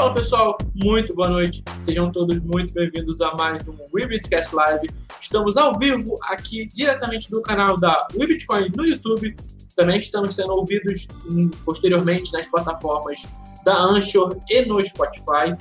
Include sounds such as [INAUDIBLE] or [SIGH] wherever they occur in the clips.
Fala pessoal, muito boa noite. Sejam todos muito bem-vindos a mais um WeBitCast Live. Estamos ao vivo aqui diretamente do canal da WeBitcoin no YouTube. Também estamos sendo ouvidos posteriormente nas plataformas da Anchor e no Spotify.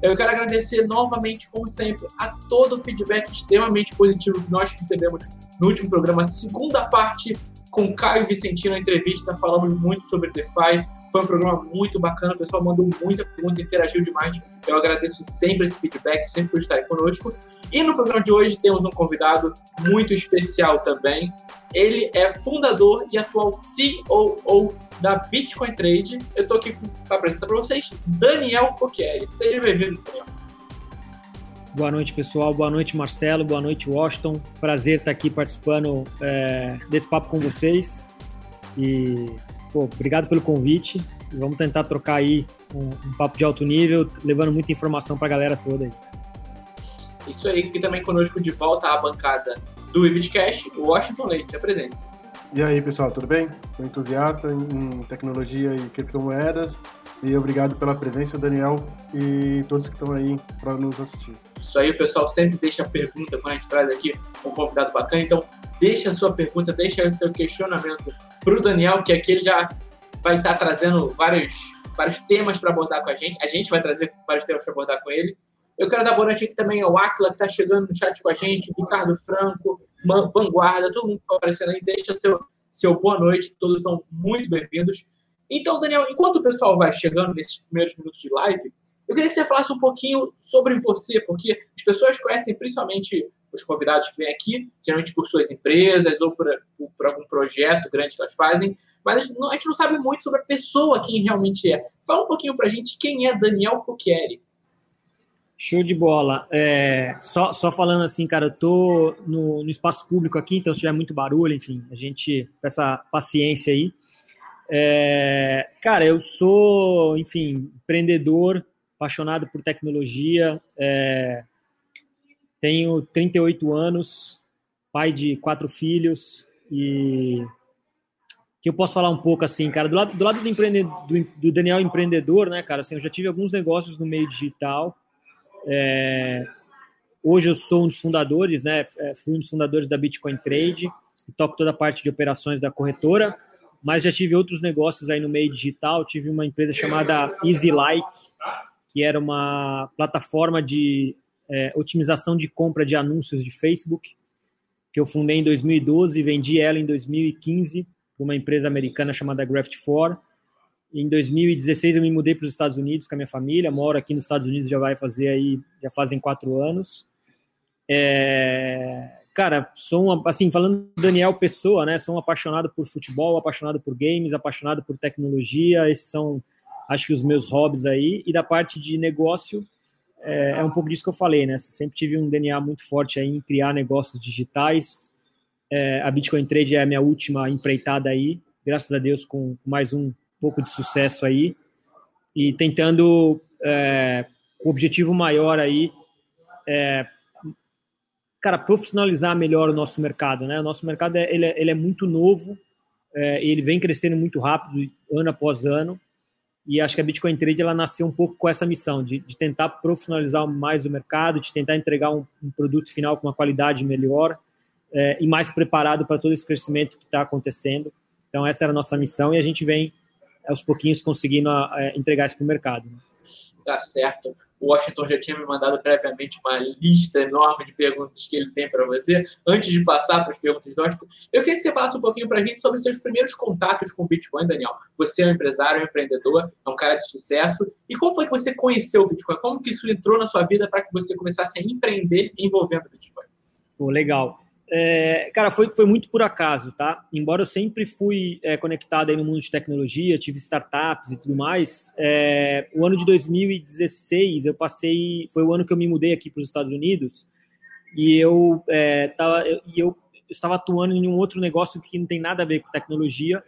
Eu quero agradecer novamente, como sempre, a todo o feedback extremamente positivo que nós recebemos no último programa, segunda parte com Caio Vicentino, a entrevista. Falamos muito sobre DeFi, foi um programa muito bacana, o pessoal mandou muita pergunta, interagiu demais. Eu agradeço sempre esse feedback, sempre por estarem conosco. E no programa de hoje temos um convidado muito especial também. Ele é fundador e atual CEO da Bitcoin Trade. Eu estou aqui para apresentar para vocês Daniel Coquieri. Seja bem-vindo, Daniel. Boa noite, pessoal. Boa noite, Marcelo. Boa noite, Washington. Prazer estar aqui participando é, desse papo com vocês. E pô, obrigado pelo convite. E vamos tentar trocar aí um, um papo de alto nível, levando muita informação para a galera toda aí. Isso aí, que também conosco de volta à bancada do Ibitcast, o Washington Leite. Apresente-se. E aí, pessoal, tudo bem? Sou entusiasta em tecnologia e criptomoedas. E obrigado pela presença, Daniel, e todos que estão aí para nos assistir. Isso aí, o pessoal sempre deixa pergunta quando a gente traz aqui um convidado bacana. Então, deixa a sua pergunta, deixa o seu questionamento para o Daniel, que aqui ele já vai estar trazendo vários, vários temas para abordar com a gente. A gente vai trazer vários temas para abordar com ele. Eu quero dar boa noite aqui também ao Aquila, que está chegando no chat com a gente, Ricardo Franco, Vanguarda, todo mundo que está aparecendo aí. Deixa seu, seu boa noite, todos são muito bem-vindos. Então, Daniel, enquanto o pessoal vai chegando nesses primeiros minutos de live, eu queria que você falasse um pouquinho sobre você, porque as pessoas conhecem principalmente os convidados que vêm aqui, geralmente por suas empresas ou por, por, algum projeto grande que elas fazem, mas a gente, não, a gente, não, sabe muito sobre a pessoa, quem realmente é. Fala um pouquinho pra gente quem é Daniel Coquieri. Show de bola. É, só, só falando assim, cara, eu tô no, no, espaço público aqui, então se tiver muito barulho, enfim, a gente, essa paciência aí. É, cara, eu sou, enfim, empreendedor, apaixonado por tecnologia, é, tenho 38 anos, pai de quatro filhos e que eu posso falar um pouco assim, cara, do lado do, lado do, do, do Daniel empreendedor, né, cara, assim, eu já tive alguns negócios no meio digital. É, hoje eu sou um dos fundadores, né, é, fui um dos fundadores da Bitcoin Trade toco toda a parte de operações da corretora, mas já tive outros negócios aí no meio digital. Tive uma empresa chamada EasyLike, que era uma plataforma de é, otimização de compra de anúncios de Facebook, que eu fundei em 2012 e vendi ela em 2015 para uma empresa americana chamada Graft4. Em 2016 eu me mudei para os Estados Unidos com a minha família, moro aqui nos Estados Unidos já vai fazer aí, já fazem quatro anos. É, cara, sou um, assim, falando do Daniel Pessoa, né? Sou um apaixonado por futebol, apaixonado por games, apaixonado por tecnologia. Esses são, acho que, os meus hobbies aí. E da parte de negócio, é, é, um pouco disso que eu falei, né? Sempre tive um DNA muito forte aí em criar negócios digitais. É, a Bitcoin Trade é a minha última empreitada aí, graças a Deus, com, mais um pouco de sucesso aí. E tentando é, o objetivo maior aí, é, cara, profissionalizar melhor o nosso mercado, né? O nosso mercado é, ele, é, ele é muito novo, é, ele vem crescendo muito rápido, ano após ano. E acho que a Bitcoin Trade ela nasceu um pouco com essa missão de, de tentar profissionalizar mais o mercado, de tentar entregar um, um produto final com uma qualidade melhor é, e mais preparado para todo esse crescimento que está acontecendo. Então essa era a nossa missão e a gente vem aos pouquinhos conseguindo é, entregar isso para o mercado. Né? Tá certo o Washington já tinha me mandado previamente uma lista enorme de perguntas que ele tem para você. Antes de passar para as perguntas do Washington, eu queria que você falasse um pouquinho para a gente sobre seus primeiros contatos com o Bitcoin, Daniel. Você é um empresário, é um empreendedor, é um cara de sucesso. E como foi que você conheceu o Bitcoin? Como que isso entrou na sua vida para que você começasse a empreender envolvendo o Bitcoin? Pô, legal. É, cara, foi, foi muito por acaso, tá? Embora eu sempre fui é, conectado aí no mundo de tecnologia, tive startups e tudo mais, é, o ano de 2016 eu passei, foi o ano que eu me mudei aqui para os Estados Unidos e eu, é, tava, eu, eu estava atuando em um outro negócio que não tem nada a ver com tecnologia,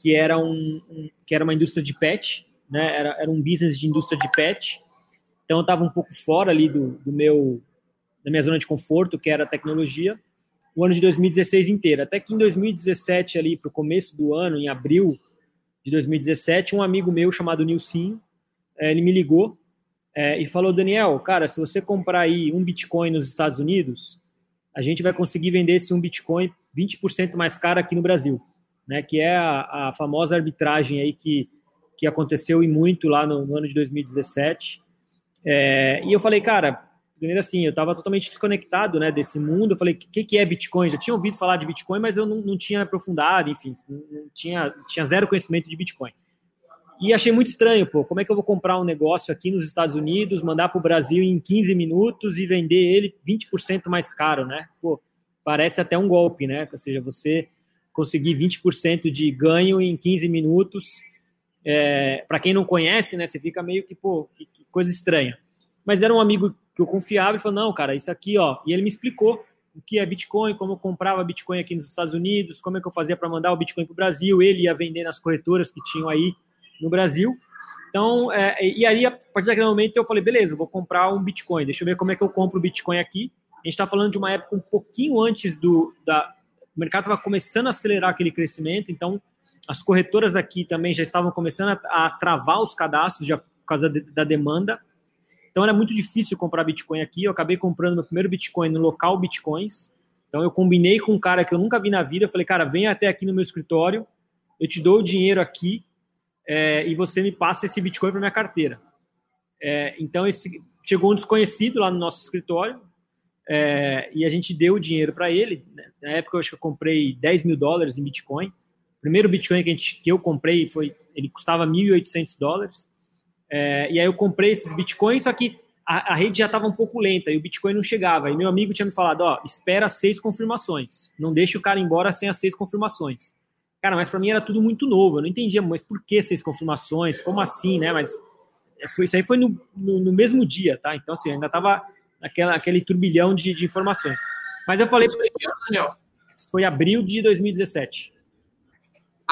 que era, um, um que era uma indústria de pet, né? Era, era um business de indústria de pet. Então eu estava um pouco fora ali do, do meu da minha zona de conforto, que era tecnologia o ano de 2016 inteiro. Até que em 2017, ali para o começo do ano, em abril de 2017, um amigo meu chamado Nilcinho, é, ele me ligou é, e falou, Daniel, cara, se você comprar aí um Bitcoin nos Estados Unidos, a gente vai conseguir vender esse um Bitcoin 20% mais caro aqui no Brasil, né? Que é a, a, famosa arbitragem aí que, que aconteceu e muito lá no, no ano de 2017. É, e eu falei, cara, primeiro assim, eu estava totalmente desconectado né, desse mundo. Eu falei, o que, que é Bitcoin? Já tinha ouvido falar de Bitcoin, mas eu não, não tinha aprofundado, enfim, não, tinha, tinha zero conhecimento de Bitcoin. E achei muito estranho, pô, como é que eu vou comprar um negócio aqui nos Estados Unidos, mandar para o Brasil em 15 minutos e vender ele 20% mais caro, né? Pô, parece até um golpe, né? Ou seja, você conseguir 20% de ganho em 15 minutos. É, para quem não conhece, né, você fica meio que, pô, que coisa estranha. Mas era um amigo que eu confiava e falou: não, cara, isso aqui, ó. E ele me explicou o que é Bitcoin, como eu comprava Bitcoin aqui nos Estados Unidos, como é que eu fazia para mandar o Bitcoin para o Brasil. Ele ia vender nas corretoras que tinham aí no Brasil. Então, é, e aí, a partir daquele momento, eu falei: beleza, vou comprar um Bitcoin. Deixa eu ver como é que eu compro o Bitcoin aqui. A gente está falando de uma época um pouquinho antes do. Da, o mercado estava começando a acelerar aquele crescimento, então as corretoras aqui também já estavam começando a, a travar os cadastros já por causa de, da demanda. Então era muito difícil comprar Bitcoin aqui. Eu acabei comprando meu primeiro Bitcoin no local Bitcoins. Então eu combinei com um cara que eu nunca vi na vida. Eu falei, cara, vem até aqui no meu escritório, eu te dou o dinheiro aqui é, e você me passa esse Bitcoin para minha carteira. É, então esse chegou um desconhecido lá no nosso escritório é, e a gente deu o dinheiro para ele. Na época eu acho que eu comprei 10 mil dólares em Bitcoin. O primeiro Bitcoin que, gente, que eu comprei foi ele custava 1.800 dólares. É, e aí eu comprei esses bitcoins, só que a, a rede já estava um pouco lenta e o Bitcoin não chegava. E meu amigo tinha me falado: ó, espera seis confirmações. Não deixe o cara embora sem as seis confirmações. Cara, mas para mim era tudo muito novo. Eu não entendia, mas por que seis confirmações? Como assim, né? Mas foi, isso aí foi no, no, no mesmo dia, tá? Então, assim, ainda tava aquela, aquele turbilhão de, de informações. Mas eu falei. Isso foi, Daniel? foi abril de 2017.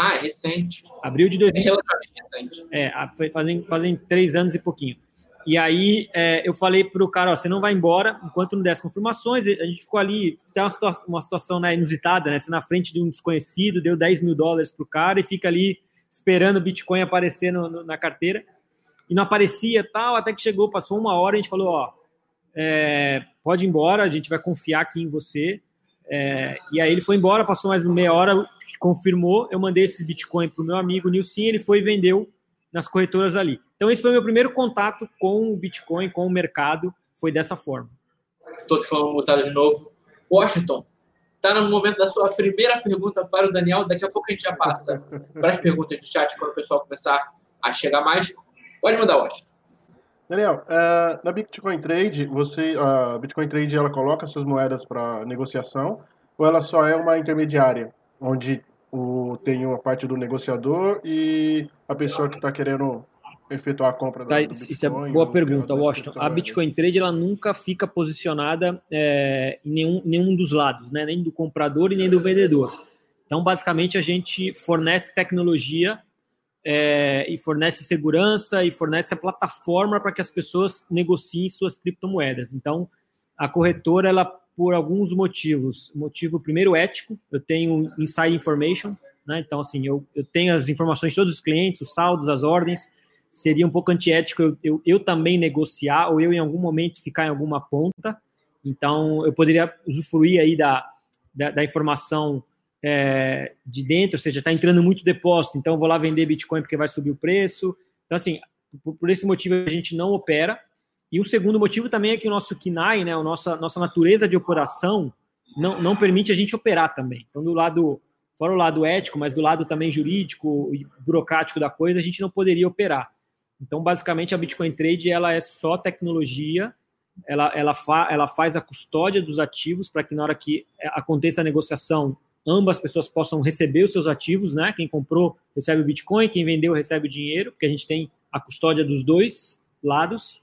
Ah, é recente. Abril de 2000. É relativamente recente. É, fazem, fazem três anos e pouquinho. E aí é, eu falei para o cara, ó, você não vai embora enquanto não der as confirmações. A gente ficou ali, tem uma situação, uma situação né, inusitada, né? Você na frente de um desconhecido, deu 10 mil dólares para o cara e fica ali esperando o Bitcoin aparecer no, no, na carteira. E não aparecia tal, até que chegou, passou uma hora, a gente falou, ó, é, pode ir embora, a gente vai confiar aqui em você. É, e aí ele foi embora, passou mais meia hora, confirmou, eu mandei esses Bitcoin para o meu amigo Nilson, ele foi e vendeu nas corretoras ali. Então esse foi meu primeiro contato com o Bitcoin, com o mercado, foi dessa forma. Estou te falando mutado de novo. Washington, está no momento da sua primeira pergunta para o Daniel, daqui a pouco a gente já passa para as perguntas do chat quando o pessoal começar a chegar mais. Pode mandar, Washington. Daniel, uh, na Bitcoin Trade, você, a Bitcoin Trade ela coloca suas moedas para negociação ou ela só é uma intermediária, onde o, tem uma parte do negociador e a pessoa que está querendo efetuar a compra tá, do Bitcoin? Isso é boa pergunta, Washington. A Bitcoin Trade ela nunca fica posicionada é, em nenhum, nenhum dos lados, né? nem do comprador e nem do vendedor. Então, basicamente, a gente fornece tecnologia é, e fornece segurança e fornece a plataforma para que as pessoas negociem suas criptomoedas. Então, a corretora, ela, por alguns motivos, motivo primeiro ético, eu tenho inside information, né? então, assim, eu, eu tenho as informações de todos os clientes, os saldos, as ordens, seria um pouco antiético eu, eu, eu também negociar ou eu, em algum momento, ficar em alguma ponta. Então, eu poderia usufruir aí da, da, da informação é, de dentro, ou seja, está entrando muito depósito, então vou lá vender Bitcoin porque vai subir o preço. Então, assim, por, por, esse motivo a gente não opera. E o segundo motivo também é que o nosso KINAI, né, a nossa, nossa natureza de operação, não, não permite a gente operar também. Então, do lado, fora o lado ético, mas do lado também jurídico e burocrático da coisa, a gente não poderia operar. Então, basicamente, a Bitcoin Trade ela é só tecnologia, ela, ela, fa, ela faz a custódia dos ativos para que na hora que aconteça a negociação, ambas pessoas possam receber os seus ativos, né? Quem comprou recebe o Bitcoin, quem vendeu recebe o dinheiro, porque a gente tem a custódia dos dois lados,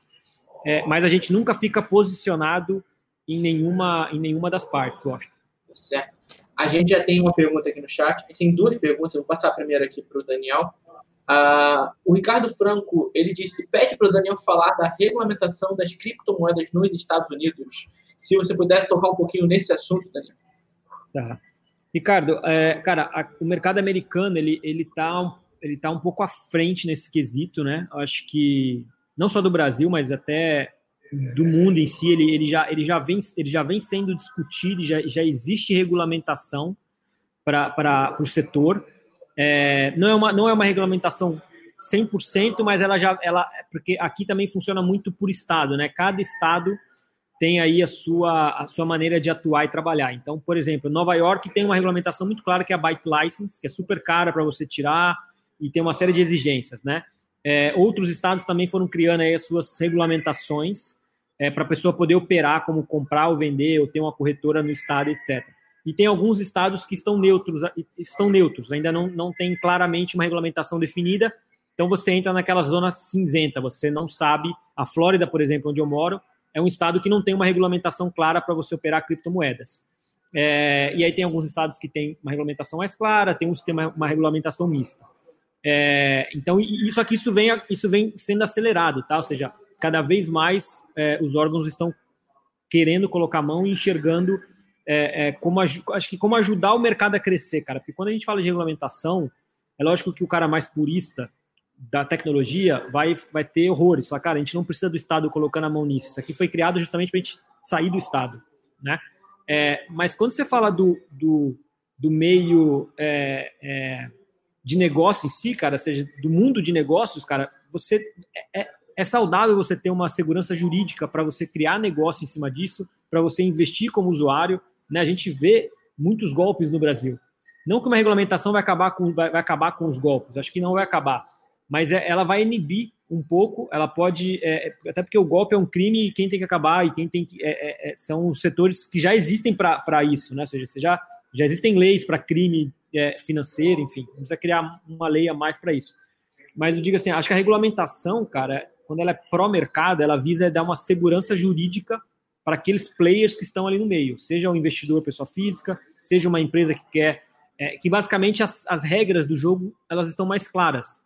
é, mas a gente nunca fica posicionado em nenhuma, em nenhuma das partes, eu acho. Certo. A gente já tem uma pergunta aqui no chat, a gente tem duas perguntas, vou passar a primeira aqui para o Daniel. Uh, o Ricardo Franco, ele disse, pede para o Daniel falar da regulamentação das criptomoedas nos Estados Unidos. Se você puder tocar um pouquinho nesse assunto, Daniel. Tá. Ricardo, é, cara, a, o mercado americano ele ele está ele tá um pouco à frente nesse quesito, né? Eu acho que não só do Brasil, mas até do mundo em si, ele, ele, já, ele, já, vem, ele já vem sendo discutido, já, já existe regulamentação para o setor. É, não, é uma, não é uma regulamentação 100%, mas ela já, ela, porque aqui também funciona muito por estado, né? Cada estado tem aí a sua, a sua maneira de atuar e trabalhar. Então, por exemplo, Nova York tem uma regulamentação muito clara que é a Byte License, que é super cara para você tirar e tem uma série de exigências, né? É, outros estados também foram criando aí as suas regulamentações é, para a pessoa poder operar, como comprar ou vender, ou ter uma corretora no estado, etc. E tem alguns estados que estão neutros, estão neutros, ainda não, não tem claramente uma regulamentação definida, então você entra naquela zona cinzenta, você não sabe. A Flórida, por exemplo, onde eu moro, é um estado que não tem uma regulamentação clara para você operar criptomoedas. É, e aí tem alguns estados que têm uma regulamentação mais clara, tem uns que têm uma, uma regulamentação mista. É, então, isso aqui isso vem, isso vem sendo acelerado, tá? Ou seja, cada vez mais é, os órgãos estão querendo colocar a mão e enxergando é, é como, acho que como ajudar o mercado a crescer, cara. Porque quando a gente fala de regulamentação, é lógico que o cara mais purista da tecnologia vai, vai ter horrores. Cara, a gente não precisa do Estado colocando a mão nisso. Isso aqui foi criado justamente para a gente sair do Estado, né? É, mas quando você fala do, do, do meio é, é, de negócio em si, cara, seja, do mundo de negócios, cara, você é, é, é saudável você ter uma segurança jurídica para você criar negócio em cima disso, para você investir como usuário. Né? A gente vê muitos golpes no Brasil. Não que uma regulamentação vai acabar com, vai, vai acabar com os golpes, acho que não vai acabar mas é, ela vai inibir um pouco, ela pode, é, é, até porque o golpe é um crime e quem tem que acabar e quem tem que, é, é, é são setores que já existem para isso, né? Ou seja, já, já existem leis para crime financeiro, enfim, precisa criar uma lei a mais para isso. Mas eu digo assim, acho que a regulamentação, cara, quando ela é pró-mercado, ela visa dar uma segurança jurídica para aqueles players que estão ali no meio, seja um investidor, pessoa física, seja uma empresa que quer, que basicamente as, as regras do jogo elas estão mais claras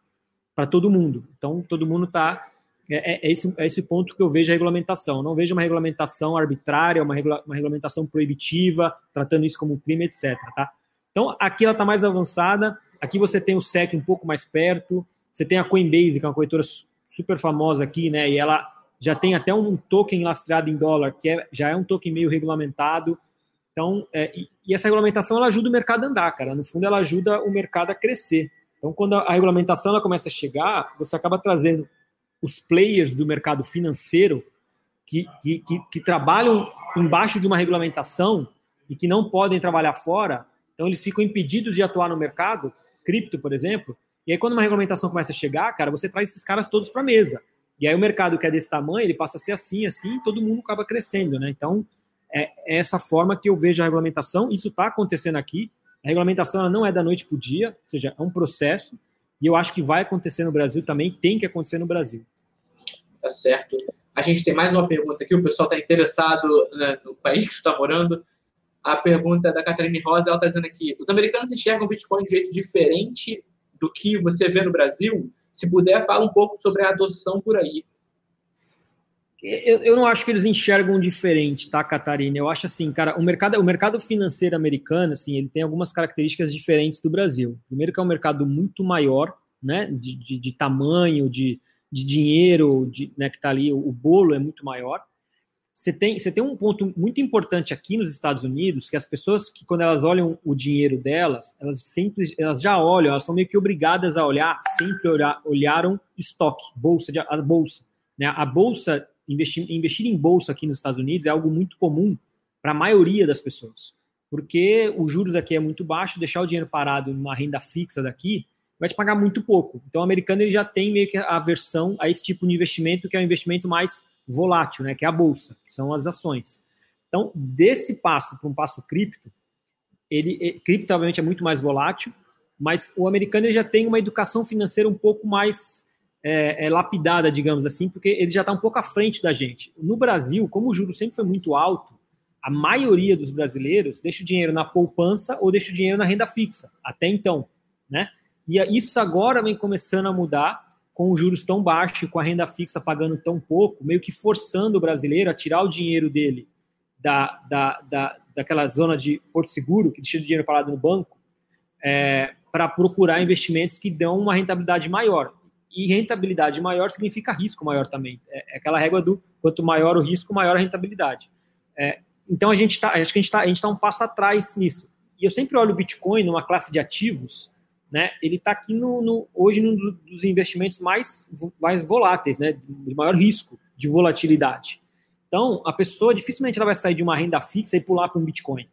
para todo mundo. Então, todo mundo está. É, é, é, esse, é esse ponto que eu vejo a regulamentação. Eu não vejo uma regulamentação arbitrária, uma, regula, uma regulamentação proibitiva, tratando isso como crime, etc. Tá? Então, aqui ela está mais avançada. Aqui você tem o SEC um pouco mais perto. Você tem a Coinbase, que é uma corretora super famosa aqui, né? E ela já tem até um token lastreado em dólar, que é, já é um token meio regulamentado. Então, é, e, e, essa regulamentação ela ajuda o mercado a andar, cara. No fundo, ela ajuda o mercado a crescer. Então, quando a, regulamentação ela começa a chegar, você acaba trazendo os players do mercado financeiro que, que, que, que trabalham embaixo de uma regulamentação e que não podem trabalhar fora, então eles ficam impedidos de atuar no mercado, cripto, por exemplo. E aí, quando uma regulamentação começa a chegar, cara, você traz esses caras todos para a mesa. E aí, o mercado que é desse tamanho, ele passa a ser assim, assim, e todo mundo acaba crescendo, né? Então, é, é essa forma que eu vejo a regulamentação. Isso está acontecendo aqui. A regulamentação não é da noite para o dia, ou seja, é um processo, e eu acho que vai acontecer no Brasil também, tem que acontecer no Brasil. Tá certo. A gente tem mais uma pergunta aqui, o pessoal está interessado né, no país que está morando. A pergunta é da Catarina Rosa, ela está dizendo aqui: os americanos enxergam o Bitcoin de um jeito diferente do que você vê no Brasil? Se puder, fala um pouco sobre a adoção por aí. Eu, eu não acho que eles enxergam diferente, tá, Catarina? Eu acho assim, cara, o mercado, o mercado financeiro americano, assim, ele tem algumas características diferentes do Brasil. Primeiro que é um mercado muito maior, né, de, de, de tamanho, de, de dinheiro, de, né, que está ali, o, o bolo é muito maior. Você tem, você tem um ponto muito importante aqui nos Estados Unidos, que as pessoas que quando elas olham o dinheiro delas, elas sempre, elas já olham, elas são meio que obrigadas a olhar, sempre olhar, olharam estoque, bolsa, a bolsa. Né? A bolsa investir, investir em bolsa aqui nos Estados Unidos é algo muito comum para a maioria das pessoas, porque os juros aqui é muito baixo, deixar o dinheiro parado numa renda fixa daqui vai te pagar muito pouco. Então, o americano ele já tem meio que a aversão a esse tipo de investimento, que é um investimento mais volátil, né, que é a bolsa, que são as ações. Então, desse passo para um passo cripto, ele, cripto obviamente é muito mais volátil, mas o americano já tem uma educação financeira um pouco mais é, é, lapidada, digamos assim, porque ele já está um pouco à frente da gente. No Brasil, como o juro sempre foi muito alto, a maioria dos brasileiros deixa o dinheiro na poupança ou deixa o dinheiro na renda fixa, até então, né? E isso agora vem começando a mudar com os juros tão baixos, com a renda fixa pagando tão pouco, meio que forçando o brasileiro a tirar o dinheiro dele da, da, da, daquela zona de Porto Seguro, que deixa o dinheiro parado no banco, é, para procurar investimentos que dão uma rentabilidade maior. E rentabilidade maior significa risco maior também. É, é aquela régua do quanto maior o risco, maior a rentabilidade. É, então a gente está, acho que a gente está, a gente está um passo atrás nisso. E eu sempre olho o Bitcoin numa classe de ativos, né? Ele está aqui no, no, hoje num dos investimentos mais, mais voláteis, né? De maior risco de volatilidade. Então a pessoa dificilmente ela vai sair de uma renda fixa e pular para um Bitcoin.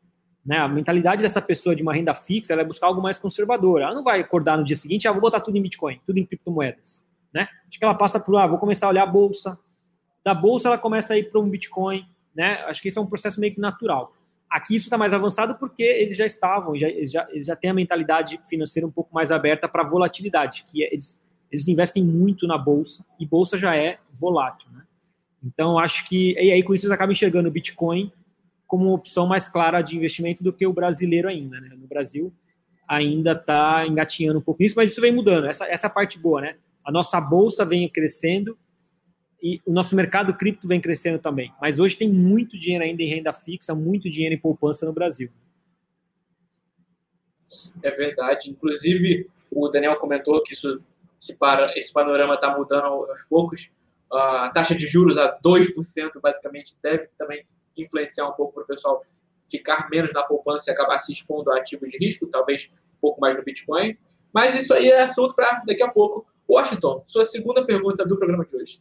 Né? A mentalidade dessa pessoa de uma renda fixa é buscar algo mais conservador. Ela não vai acordar no dia seguinte, ah, vou botar tudo em Bitcoin, tudo em criptomoedas. Né? Acho que ela passa por, ah, vou começar a olhar a bolsa. Da bolsa ela começa a ir para um Bitcoin. Né? Acho que isso é um processo meio que natural. Aqui isso está mais avançado porque eles já estavam, já, eles, já, eles já têm a mentalidade financeira um pouco mais aberta para volatilidade, que é, eles, eles investem muito na bolsa e bolsa já é volátil. Né? Então acho que e aí com isso eles acabam enxergando o Bitcoin como opção mais clara de investimento do que o brasileiro ainda. Né? No Brasil ainda está engatinhando um pouco isso, mas isso vem mudando. Essa, essa é parte boa, né? A nossa bolsa vem crescendo e o nosso mercado cripto vem crescendo também. Mas hoje tem muito dinheiro ainda em renda fixa, muito dinheiro em poupança no Brasil. É verdade. Inclusive, o Daniel comentou que isso, esse, para, esse panorama está mudando aos poucos. A taxa de juros a 2%, basicamente, deve também influenciar um pouco para o pessoal ficar menos na poupança e acabar se expondo a ativos de risco, talvez um pouco mais no Bitcoin. Mas isso aí é assunto para daqui a pouco. Washington, sua segunda pergunta do programa de hoje.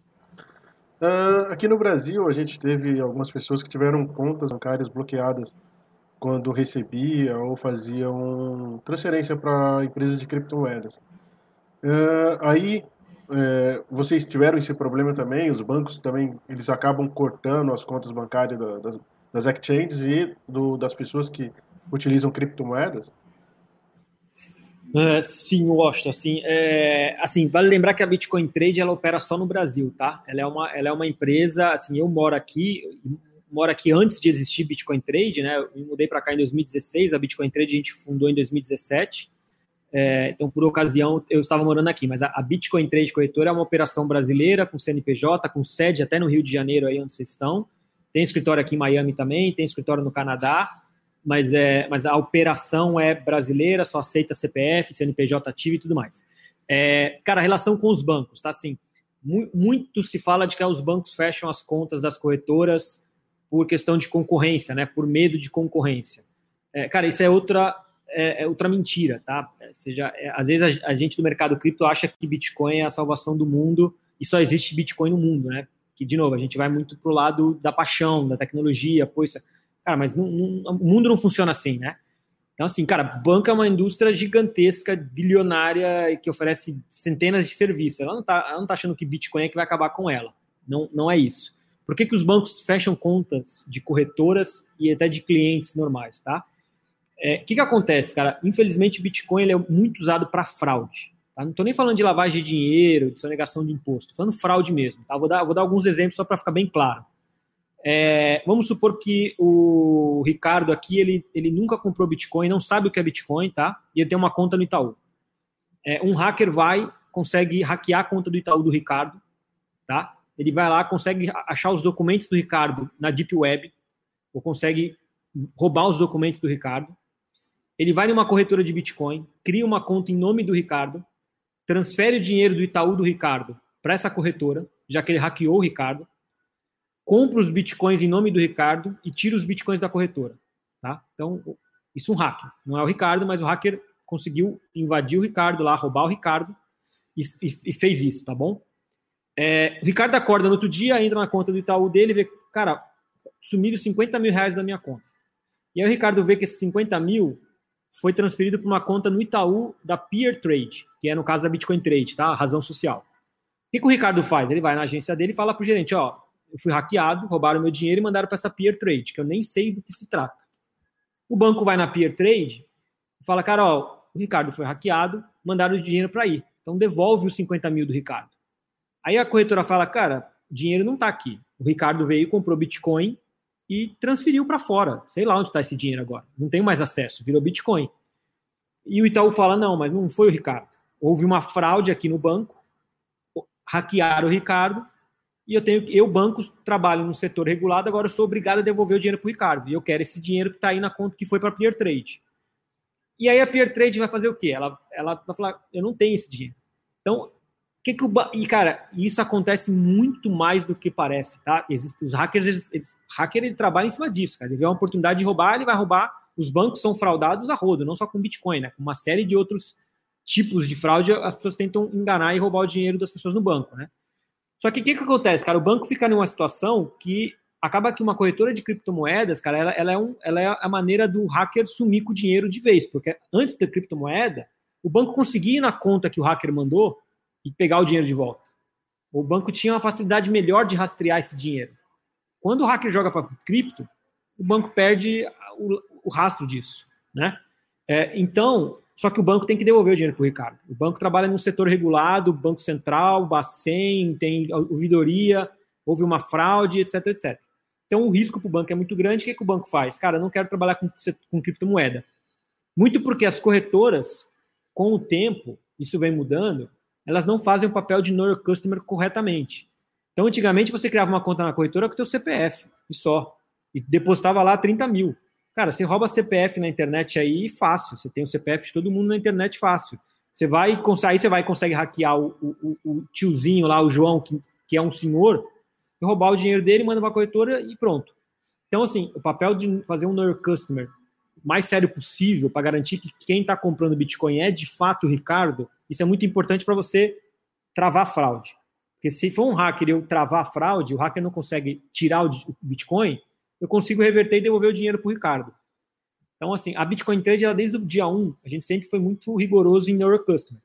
Uh, aqui no Brasil, a gente teve algumas pessoas que tiveram contas bancárias bloqueadas quando recebia ou faziam transferência para empresas de criptomoedas. Uh, aí é, vocês tiveram esse problema também? Os bancos também eles acabam cortando as contas bancárias da, das, das exchanges e do, das pessoas que utilizam criptomoedas? É, sim, Washington, assim, é, assim, vale lembrar que a Bitcoin Trade ela opera só no Brasil, tá? Ela é uma, ela é uma empresa, assim, eu moro aqui, moro aqui antes de existir Bitcoin Trade, né? Eu mudei para cá em 2016, a Bitcoin Trade a gente fundou em 2017. É, então, por ocasião, eu estava morando aqui, mas a, Bitcoin Trade Corretora é uma operação brasileira com CNPJ, com sede até no Rio de Janeiro, aí onde vocês estão. Tem escritório aqui em Miami também, tem escritório no Canadá, mas, é, mas a operação é brasileira, só aceita CPF, CNPJ ativo e tudo mais. É, cara, a relação com os bancos, tá assim, mu muito se fala de que os bancos fecham as contas das corretoras por questão de concorrência, né? Por medo de concorrência. É, cara, isso é outra é, é outra mentira, tá? Ou seja, é, às vezes a, a, gente do mercado cripto acha que Bitcoin é a salvação do mundo e só existe Bitcoin no mundo, né? Que, de novo, a gente vai muito pro lado da paixão, da tecnologia, pois, cara, mas não, não, o mundo não funciona assim, né? Então, assim, cara, banca é uma indústria gigantesca, bilionária, que oferece centenas de serviços. Ela não tá, ela não tá achando que Bitcoin é que vai acabar com ela. Não, não é isso. Por que, que os bancos fecham contas de corretoras e até de clientes normais, tá? O é, que, que acontece, cara? Infelizmente, o Bitcoin ele é muito usado para fraude. Tá? Não estou nem falando de lavagem de dinheiro, de sonegação de imposto, estou falando fraude mesmo. Tá? Vou, dar, vou dar alguns exemplos só para ficar bem claro. É, vamos supor que o Ricardo aqui, ele, ele nunca comprou Bitcoin, não sabe o que é Bitcoin, tá? E ele tem uma conta no Itaú. É, um hacker vai, consegue hackear a conta do Itaú do Ricardo, tá? Ele vai lá, consegue achar os documentos do Ricardo na Deep Web, ou consegue roubar os documentos do Ricardo, ele vai numa corretora de Bitcoin, cria uma conta em nome do Ricardo, transfere o dinheiro do Itaú do Ricardo para essa corretora, já que ele hackeou o Ricardo, compra os bitcoins em nome do Ricardo e tira os bitcoins da corretora. Tá? Então, isso é um hacker. Não é o Ricardo, mas o hacker conseguiu invadir o Ricardo lá, roubar o Ricardo e, e, e fez isso, tá bom? É, o Ricardo acorda no outro dia, entra na conta do Itaú dele e vê, cara, sumiram 50 mil reais da minha conta. E aí o Ricardo vê que esses 50 mil foi transferido para uma conta no Itaú da Peer Trade, que é no caso da Bitcoin Trade, tá? Razão social. O que, que o Ricardo faz? Ele vai na agência dele e fala para o gerente, ó, eu fui hackeado, roubaram meu dinheiro e mandaram para essa Peer Trade, que eu nem sei do que se trata. O banco vai na Peer Trade e fala, cara, ó, o Ricardo foi hackeado, mandaram o dinheiro para ir. Então devolve os 50 mil do Ricardo. Aí a corretora fala, cara, dinheiro não está aqui. O Ricardo veio, comprou Bitcoin e transferiu para fora. Sei lá onde está esse dinheiro agora. Não tenho mais acesso, virou Bitcoin. E o Itaú fala: não, mas não foi o Ricardo. Houve uma fraude aqui no banco, hackearam o Ricardo, e eu tenho eu, bancos, trabalho no setor regulado, agora eu sou obrigado a devolver o dinheiro para o Ricardo. E eu quero esse dinheiro que está aí na conta que foi para a Peer Trade. E aí a Peer Trade vai fazer o quê? Ela, ela vai falar: eu não tenho esse dinheiro. Então, que que o e cara, isso acontece muito mais do que parece, tá? Os hackers, eles, eles, hacker ele trabalha em cima disso, cara. Ele vê uma oportunidade de roubar, ele vai roubar. Os bancos são fraudados a rodo, não só com Bitcoin, né? Com uma série de outros tipos de fraude, as pessoas tentam enganar e roubar o dinheiro das pessoas no banco, né? Só que o que, que acontece, cara? O banco fica numa situação que acaba que uma corretora de criptomoedas, cara, ela, ela, é, um, ela é a maneira do hacker sumir com o dinheiro de vez, porque antes da criptomoeda, o banco conseguia ir na conta que o hacker mandou e pegar o dinheiro de volta. O banco tinha uma facilidade melhor de rastrear esse dinheiro. Quando o hacker joga para cripto, o banco perde o, o rastro disso, né? É, então, só que o banco tem que devolver o dinheiro para o Ricardo. O banco trabalha num setor regulado, Banco Central, Bacen, tem ouvidoria, houve uma fraude, etc, etc. Então o risco para o banco é muito grande. O que, que o banco faz? Cara, eu não quero trabalhar com, com criptomoeda. Muito porque as corretoras, com o tempo, isso vem mudando, elas não fazem o papel de know your customer corretamente. Então, antigamente, você criava uma conta na corretora com o teu CPF, e só. E depositava lá 30 mil. Cara, você rouba CPF na internet aí fácil. Você tem o CPF de todo mundo na internet fácil. Você vai aí você vai consegue hackear o, o, o tiozinho lá, o João, que, que é um senhor, roubar o dinheiro dele, manda para a corretora e pronto. Então, assim, o papel de fazer um know your customer mais sério possível para garantir que quem está comprando Bitcoin é de fato o Ricardo, isso é muito importante para você travar fraude. Porque se for um hacker eu travar fraude, o hacker não consegue tirar o Bitcoin, eu consigo reverter e devolver o dinheiro para o Ricardo. Então, assim, a Bitcoin Trade, ela, desde o dia 1, a gente sempre foi muito rigoroso em Know Your Customer.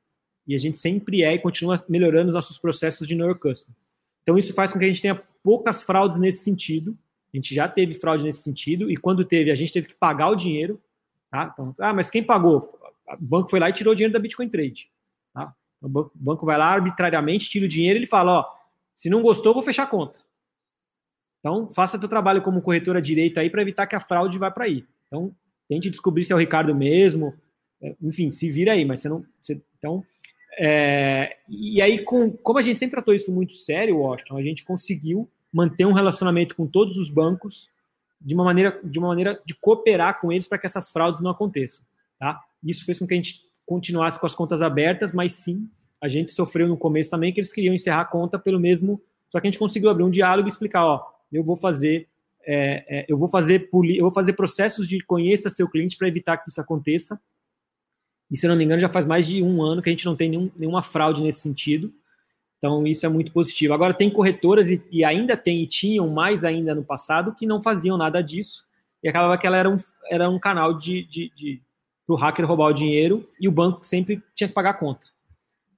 E a gente sempre é e continua melhorando os nossos processos de Know Your Customer. Então, isso faz com que a gente tenha poucas fraudes nesse sentido, a gente já teve fraude nesse sentido, e quando teve, a gente teve que pagar o dinheiro. Tá? Então, ah, mas quem pagou? O banco foi lá e tirou o dinheiro da Bitcoin Trade. O banco vai lá arbitrariamente, tira o dinheiro e ele fala: ó, se não gostou, vou fechar a conta. Então, faça teu trabalho como corretora direita aí para evitar que a fraude vá para aí. Então, tente descobrir se é o Ricardo mesmo. É, enfim, se vira aí, mas você não. Você, então, é, e aí, com, como a gente sempre tratou isso muito sério, Washington, a gente conseguiu manter um relacionamento com todos os bancos de uma maneira de uma maneira de cooperar com eles para que essas fraudes não aconteçam, tá? Isso fez com que a gente continuasse com as contas abertas, mas sim, a gente sofreu no começo também que eles queriam encerrar a conta pelo mesmo, só que a gente conseguiu abrir um diálogo e explicar, ó, eu vou fazer é, é, eu vou fazer eu vou fazer processos de conheça seu cliente para evitar que isso aconteça. E se eu não me engano, já faz mais de um ano que a gente não tem nenhum, nenhuma fraude nesse sentido. Então, isso é muito positivo. Agora, tem corretoras, e, e, ainda tem, e tinham mais ainda no passado, que não faziam nada disso. E acabava que ela era um, era um canal de, de, de para o hacker roubar o dinheiro e o banco sempre tinha que pagar a conta.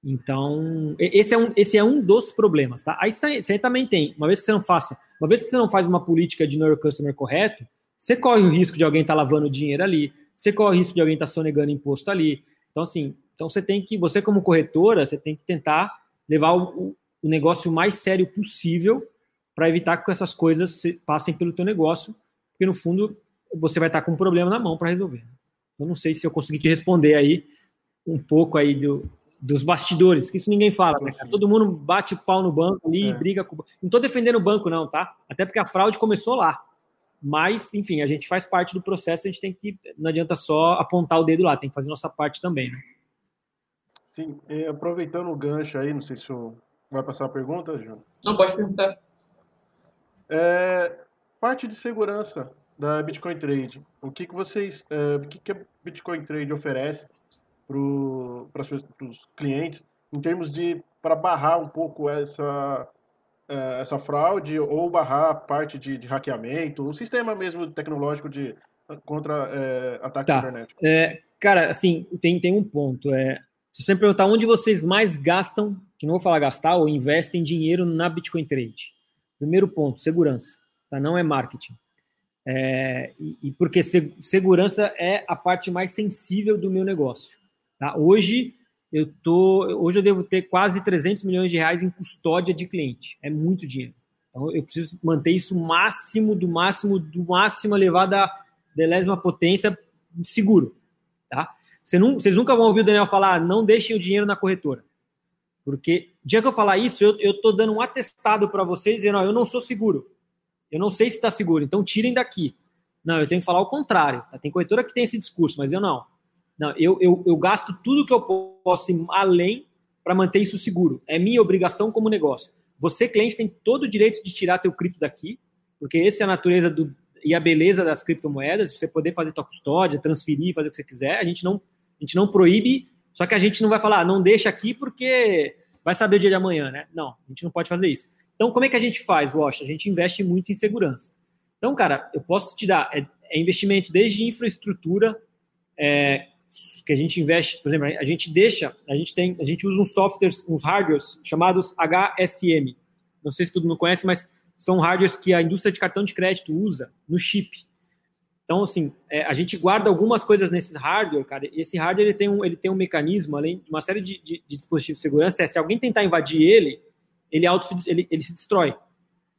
Então, esse é um, esse é um dos problemas, tá? Aí você também tem, uma vez que você não faça, uma vez que você não faz uma política de know customer correto, você corre o risco de alguém estar tá lavando dinheiro ali, você corre o risco de alguém estar tá sonegando imposto ali. Então, assim, então você tem que, você como corretora, você tem que tentar levar o, o negócio mais sério possível para evitar que essas coisas passem pelo teu negócio, porque no fundo você vai estar com um problema na mão para resolver. Eu não sei se eu consegui te responder aí um pouco aí do, dos bastidores, que isso ninguém fala, né? Todo mundo bate o pau no banco ali, é. briga com. Não estou defendendo o banco, não, tá? Até porque a fraude começou lá. Mas, enfim, a gente faz parte do processo, a gente tem que. Não adianta só apontar o dedo lá, tem que fazer nossa parte também, né? Sim, e aproveitando o gancho aí, não sei se o vai passar a pergunta, João. Não, pode perguntar. É, parte de segurança da Bitcoin Trade. O que, que vocês, é, o que, que a Bitcoin Trade oferece para os clientes em termos de para barrar um pouco essa é, essa fraude ou barrar parte de, de hackeamento, o sistema mesmo tecnológico de contra é, ataque tá. cibernético. É, cara, assim, tem, tem um ponto. É, se você perguntar onde vocês mais gastam, que não vou falar gastar, ou investem dinheiro na Bitcoin Trade. Primeiro ponto, segurança. Tá? Não é marketing. É, e, e, porque se, segurança é a parte mais sensível do meu negócio. Tá? Hoje eu tô, hoje eu devo ter quase 300 milhões de reais em custódia de cliente. É muito dinheiro. Então eu preciso manter isso máximo do máximo do máximo elevado à delésima potência seguro, tá? Você não, vocês nunca vão ouvir o Daniel falar, não deixem o dinheiro na corretora. Porque, dia que eu falar isso, eu estou dando um atestado para vocês dizendo, ó, eu não sou seguro. Eu não sei se está seguro, então tirem daqui. Não, eu tenho que falar o contrário. Tá? Tem corretora que tem esse discurso, mas eu não. Não, eu, eu, eu gasto tudo que eu posso além para manter isso seguro. É minha obrigação como negócio. Você, cliente, tem todo o direito de tirar teu cripto daqui, porque essa é a natureza do, e a beleza das criptomoedas, você poder fazer tua custódia, transferir, fazer o que você quiser. A gente não, a gente não proíbe, só que a gente não vai falar, ah, não deixa aqui porque vai saber o dia de amanhã, né? Não, a gente não pode fazer isso. Então, como é que a gente faz, Wash? A gente investe muito em segurança. Então, cara, eu posso te dar é, é investimento desde infraestrutura, é, que a gente investe, por exemplo, a gente deixa, a gente tem, a gente usa uns softwares, uns hardwares chamados HSM. Não sei se todo mundo conhece, mas são hardwares que a indústria de cartão de crédito usa no chip. Então, assim, é, a gente guarda algumas coisas nesses hardware, cara. E esse hardware ele tem um, ele tem um mecanismo, além de uma série de, de, de dispositivos de segurança, é se alguém tentar invadir ele, ele, auto -se, ele, ele se destrói.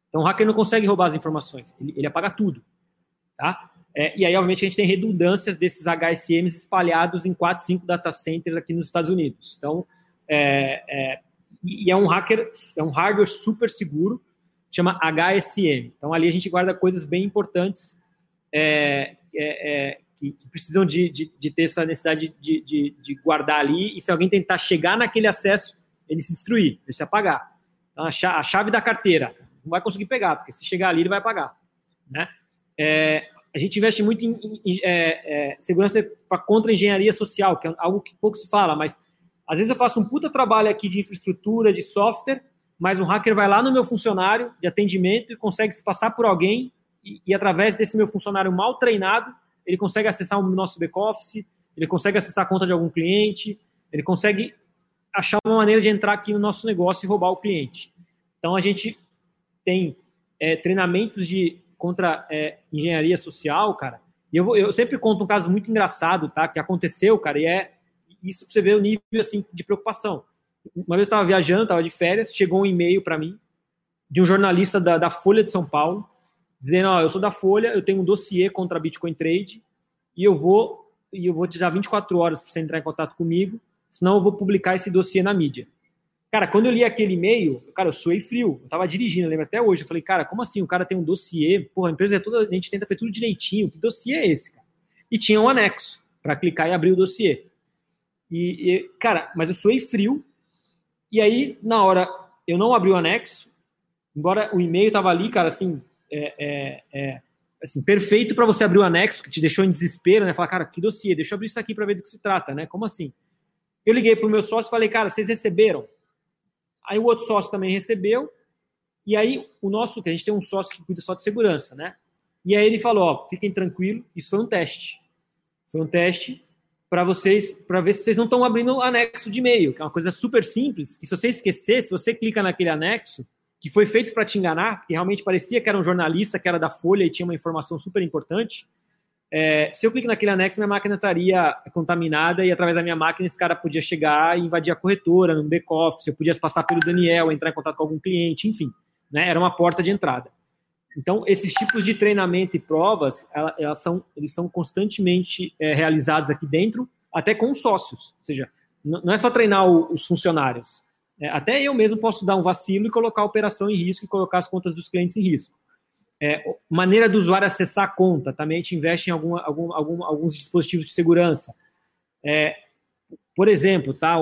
Então, o hacker não consegue roubar as informações, ele, ele apaga tudo. Tá? É, e aí, obviamente, a gente tem redundâncias desses HSMs espalhados em 4, 5 data centers aqui nos Estados Unidos. Então, é, é, e é um hacker, é um hardware super seguro, chama HSM. Então, ali a gente guarda coisas bem importantes é, é, é, que, que, precisam de, de, de, ter essa necessidade de, de, de, guardar ali. E se alguém tentar chegar naquele acesso, ele se destruir, ele se apagar. Então, a chave, da carteira não vai conseguir pegar, porque se chegar ali, ele vai apagar. Né? É, a gente investe muito em, em é, é, segurança para contra-engenharia social, que é algo que pouco se fala, mas às vezes eu faço um puta trabalho aqui de infraestrutura, de software, mas um hacker vai lá no meu funcionário de atendimento e consegue se passar por alguém e, e através desse meu funcionário mal treinado, ele consegue acessar o nosso back-office, ele consegue acessar a conta de algum cliente, ele consegue achar uma maneira de entrar aqui no nosso negócio e roubar o cliente. Então a gente tem é, treinamentos de contra é, engenharia social, cara. E eu, vou, eu sempre conto um caso muito engraçado, tá? Que aconteceu, cara, e é isso para você ver o nível assim de preocupação. Uma vez eu estava viajando, estava de férias, chegou um e-mail para mim de um jornalista da, da, Folha de São Paulo dizendo: ó, eu sou da Folha, eu tenho um dossiê contra Bitcoin Trade e eu vou e eu vou te dar 24 horas para você entrar em contato comigo, senão eu vou publicar esse dossiê na mídia. Cara, quando eu li aquele e-mail, cara, eu suei frio. Eu tava dirigindo, eu lembro até hoje. Eu falei, cara, como assim? O cara tem um dossiê. Porra, a empresa é toda. A gente tenta fazer tudo direitinho. Que dossiê é esse, cara? E tinha um anexo para clicar e abrir o dossiê. E, e, cara, mas eu suei frio. E aí, na hora, eu não abri o anexo. Embora o e-mail tava ali, cara, assim, é, é, é assim perfeito para você abrir o anexo, que te deixou em desespero, né? Falar, cara, que dossiê? Deixa eu abrir isso aqui para ver do que se trata, né? Como assim? Eu liguei pro meu sócio e falei, cara, vocês receberam? Aí o outro sócio também recebeu. E aí o nosso, que a gente tem um sócio que cuida só de segurança, né? E aí ele falou, ó, fiquem tranquilos, isso foi um teste. Foi um teste para vocês, para ver se vocês não estão abrindo o anexo de e-mail, que é uma coisa super simples, que se você esquecer, se você clica naquele anexo, que foi feito para te enganar, que realmente parecia que era um jornalista, que era da Folha e tinha uma informação super importante, é, se eu clico naquele anexo, minha máquina estaria contaminada e através da minha máquina esse cara podia chegar e invadir a corretora, no back-office, eu podia passar pelo Daniel, entrar em contato com algum cliente, enfim. Né, era uma porta de entrada. Então, esses tipos de treinamento e provas, elas, são, eles são constantemente é, realizados aqui dentro, até com os sócios. Ou seja, não é só treinar os funcionários. É, até eu mesmo posso dar um vacilo e colocar a operação em risco e colocar as contas dos clientes em risco. É, maneira do usuário acessar a conta, também a gente investe em algum, algum, algum, alguns dispositivos de segurança. É, por exemplo, tá,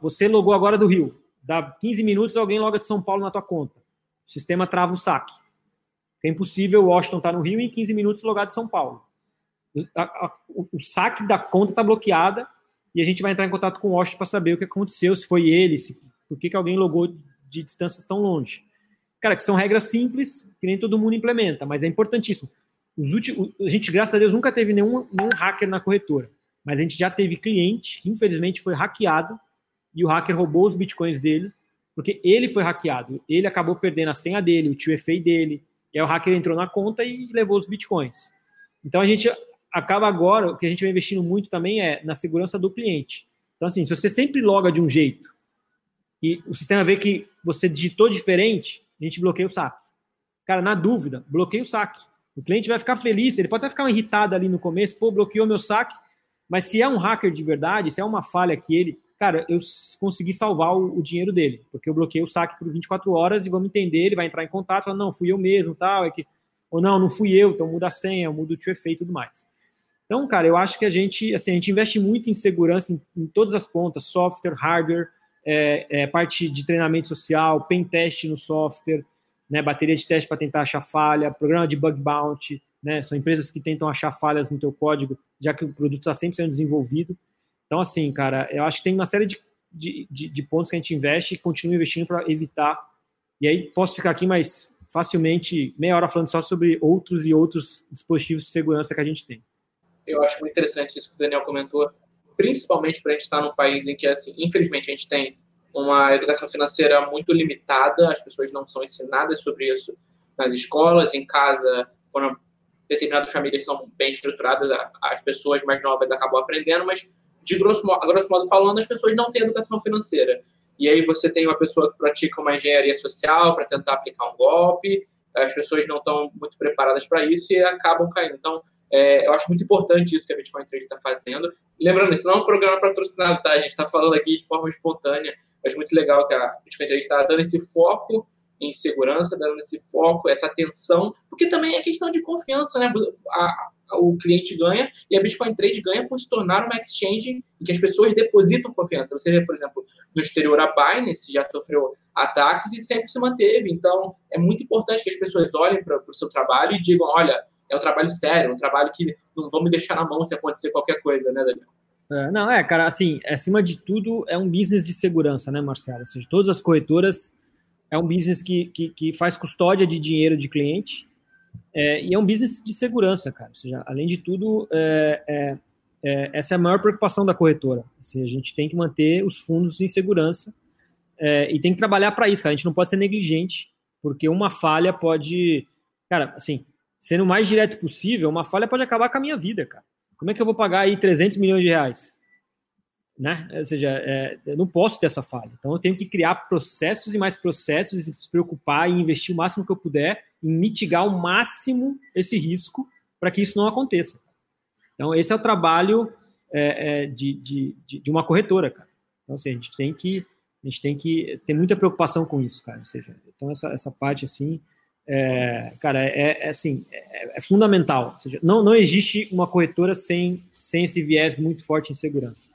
você logou agora do Rio, dá 15 minutos alguém loga de São Paulo na tua conta. O sistema trava o saque. É impossível o Washington estar tá no Rio e em 15 minutos logar de São Paulo. A, a, o, o, saque da conta está bloqueada e a gente vai entrar em contato com o Washington para saber o que aconteceu, se foi ele, se, por que, que alguém logou de distâncias tão longe. Cara, que são regras simples, que nem todo mundo implementa, mas é importantíssimo. Os últimos, a gente, graças a Deus, nunca teve nenhum, nenhum hacker na corretora, mas a gente já teve cliente que, infelizmente, foi hackeado e o hacker roubou os bitcoins dele, porque ele foi hackeado. Ele acabou perdendo a senha dele, o 2FA dele, e aí o hacker entrou na conta e levou os bitcoins. Então a gente acaba agora, o que a gente vai investindo muito também é na segurança do cliente. Então, assim, se você sempre loga de um jeito e o sistema vê que você digitou diferente, a gente bloqueia o saque. Cara, na dúvida, bloqueia o saque. O cliente vai ficar feliz, ele pode até ficar irritado ali no começo, pô, bloqueou meu saque, mas se é um hacker de verdade, se é uma falha que ele, cara, eu consegui salvar o, o dinheiro dele, porque eu bloqueei o saque por 24 horas e vamos entender, ele vai entrar em contato, falar, não, fui eu mesmo, tal, é que, ou não, não fui eu, então muda a senha, muda o tio efeito e tudo mais. Então, cara, eu acho que a gente, assim, a gente investe muito em segurança em, em todas as pontas, software, hardware, é, é, parte de treinamento social, pen teste no software, né, bateria de teste para tentar achar falha, programa de bug bounty, né, são empresas que tentam achar falhas no teu código, já que o produto está sempre sendo desenvolvido. Então, assim, cara, eu acho que tem uma série de, de, de, de pontos que a gente investe e continua investindo para evitar. E aí posso ficar aqui mais facilmente meia hora falando só sobre outros e outros dispositivos de segurança que a gente tem. Eu acho muito interessante isso que o Daniel comentou, principalmente para a gente estar num país em que, assim, infelizmente, a gente tem uma educação financeira muito limitada, as pessoas não são ensinadas sobre isso nas escolas, em casa, quando determinadas famílias são bem estruturadas, as pessoas mais novas acabam aprendendo, mas de grosso, grosso modo falando, as pessoas não têm educação financeira. E aí você tem uma pessoa que pratica uma engenharia social para tentar aplicar um golpe, as pessoas não estão muito preparadas para isso e acabam caindo. Então, é, eu acho muito importante isso que a Bitcoin Trade está fazendo. Lembrando, isso não é um programa patrocinado, tá? A gente está falando aqui de forma espontânea. Acho muito legal que a Bitcoin Trade está dando esse foco em segurança, dando esse foco, essa atenção, porque também é questão de confiança, né? A, a, o cliente ganha e a Bitcoin Trade ganha por se tornar uma exchange em que as pessoas depositam confiança. Você vê, por exemplo, no exterior a Binance já sofreu ataques e sempre se manteve. Então, é muito importante que as pessoas olhem para o seu trabalho e digam, olha, é um trabalho sério, um trabalho que não vão me deixar na mão se acontecer qualquer coisa, né, Daniel? É, não, é, cara, assim, acima de tudo, é um business de segurança, né, Marcelo? Ou seja, todas as corretoras é um business que, que, que faz custódia de dinheiro de cliente é, e é um business de segurança, cara. Ou seja, além de tudo, é, é, é essa é a maior preocupação da corretora. Assim, a gente tem que manter os fundos em segurança e tem que trabalhar para isso, cara. A gente não pode ser negligente, porque uma falha pode. Cara, assim, sendo o mais direto possível, uma falha pode acabar com a minha vida, cara. Como é que eu vou pagar aí 300 milhões de reais? Né? Ou seja, é, eu não posso ter essa falha. Então eu tenho que criar processos e mais processos e se preocupar e investir o máximo que eu puder em mitigar ao máximo esse risco para que isso não aconteça. Então esse é o trabalho é, é, de, de, de, uma corretora, cara. Então assim, a gente tem que a gente tem que ter muita preocupação com isso, cara. Ou seja, então essa, essa parte assim é, cara, é, é assim, é, é, fundamental. Ou seja, não, não existe uma corretora sem, sem esse viés muito forte em segurança.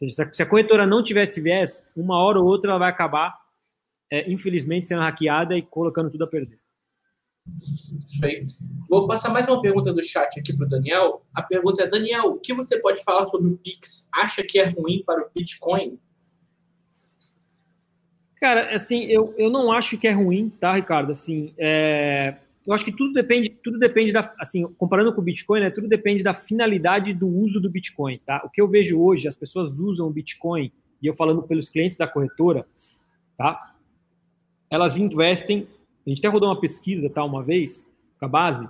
Ou seja, se a corretora não tiver esse viés, uma hora ou outra ela vai acabar, é, infelizmente, sendo hackeada e colocando tudo a perder. Isso aí. Vou passar mais uma pergunta do chat aqui para o Daniel. A pergunta é: Daniel, o que você pode falar sobre o Pix? Acha que é ruim para o Bitcoin? Cara, assim, eu, eu não acho que é ruim, tá, Ricardo? Assim, é, eu acho que tudo depende, tudo depende da, assim, comparando com o Bitcoin, né? Tudo depende da finalidade do uso do Bitcoin, tá? O que eu vejo hoje, as pessoas usam o Bitcoin, e eu falando pelos clientes da corretora, tá? Elas investem, a gente até rodou uma pesquisa, tá, uma vez, com a base,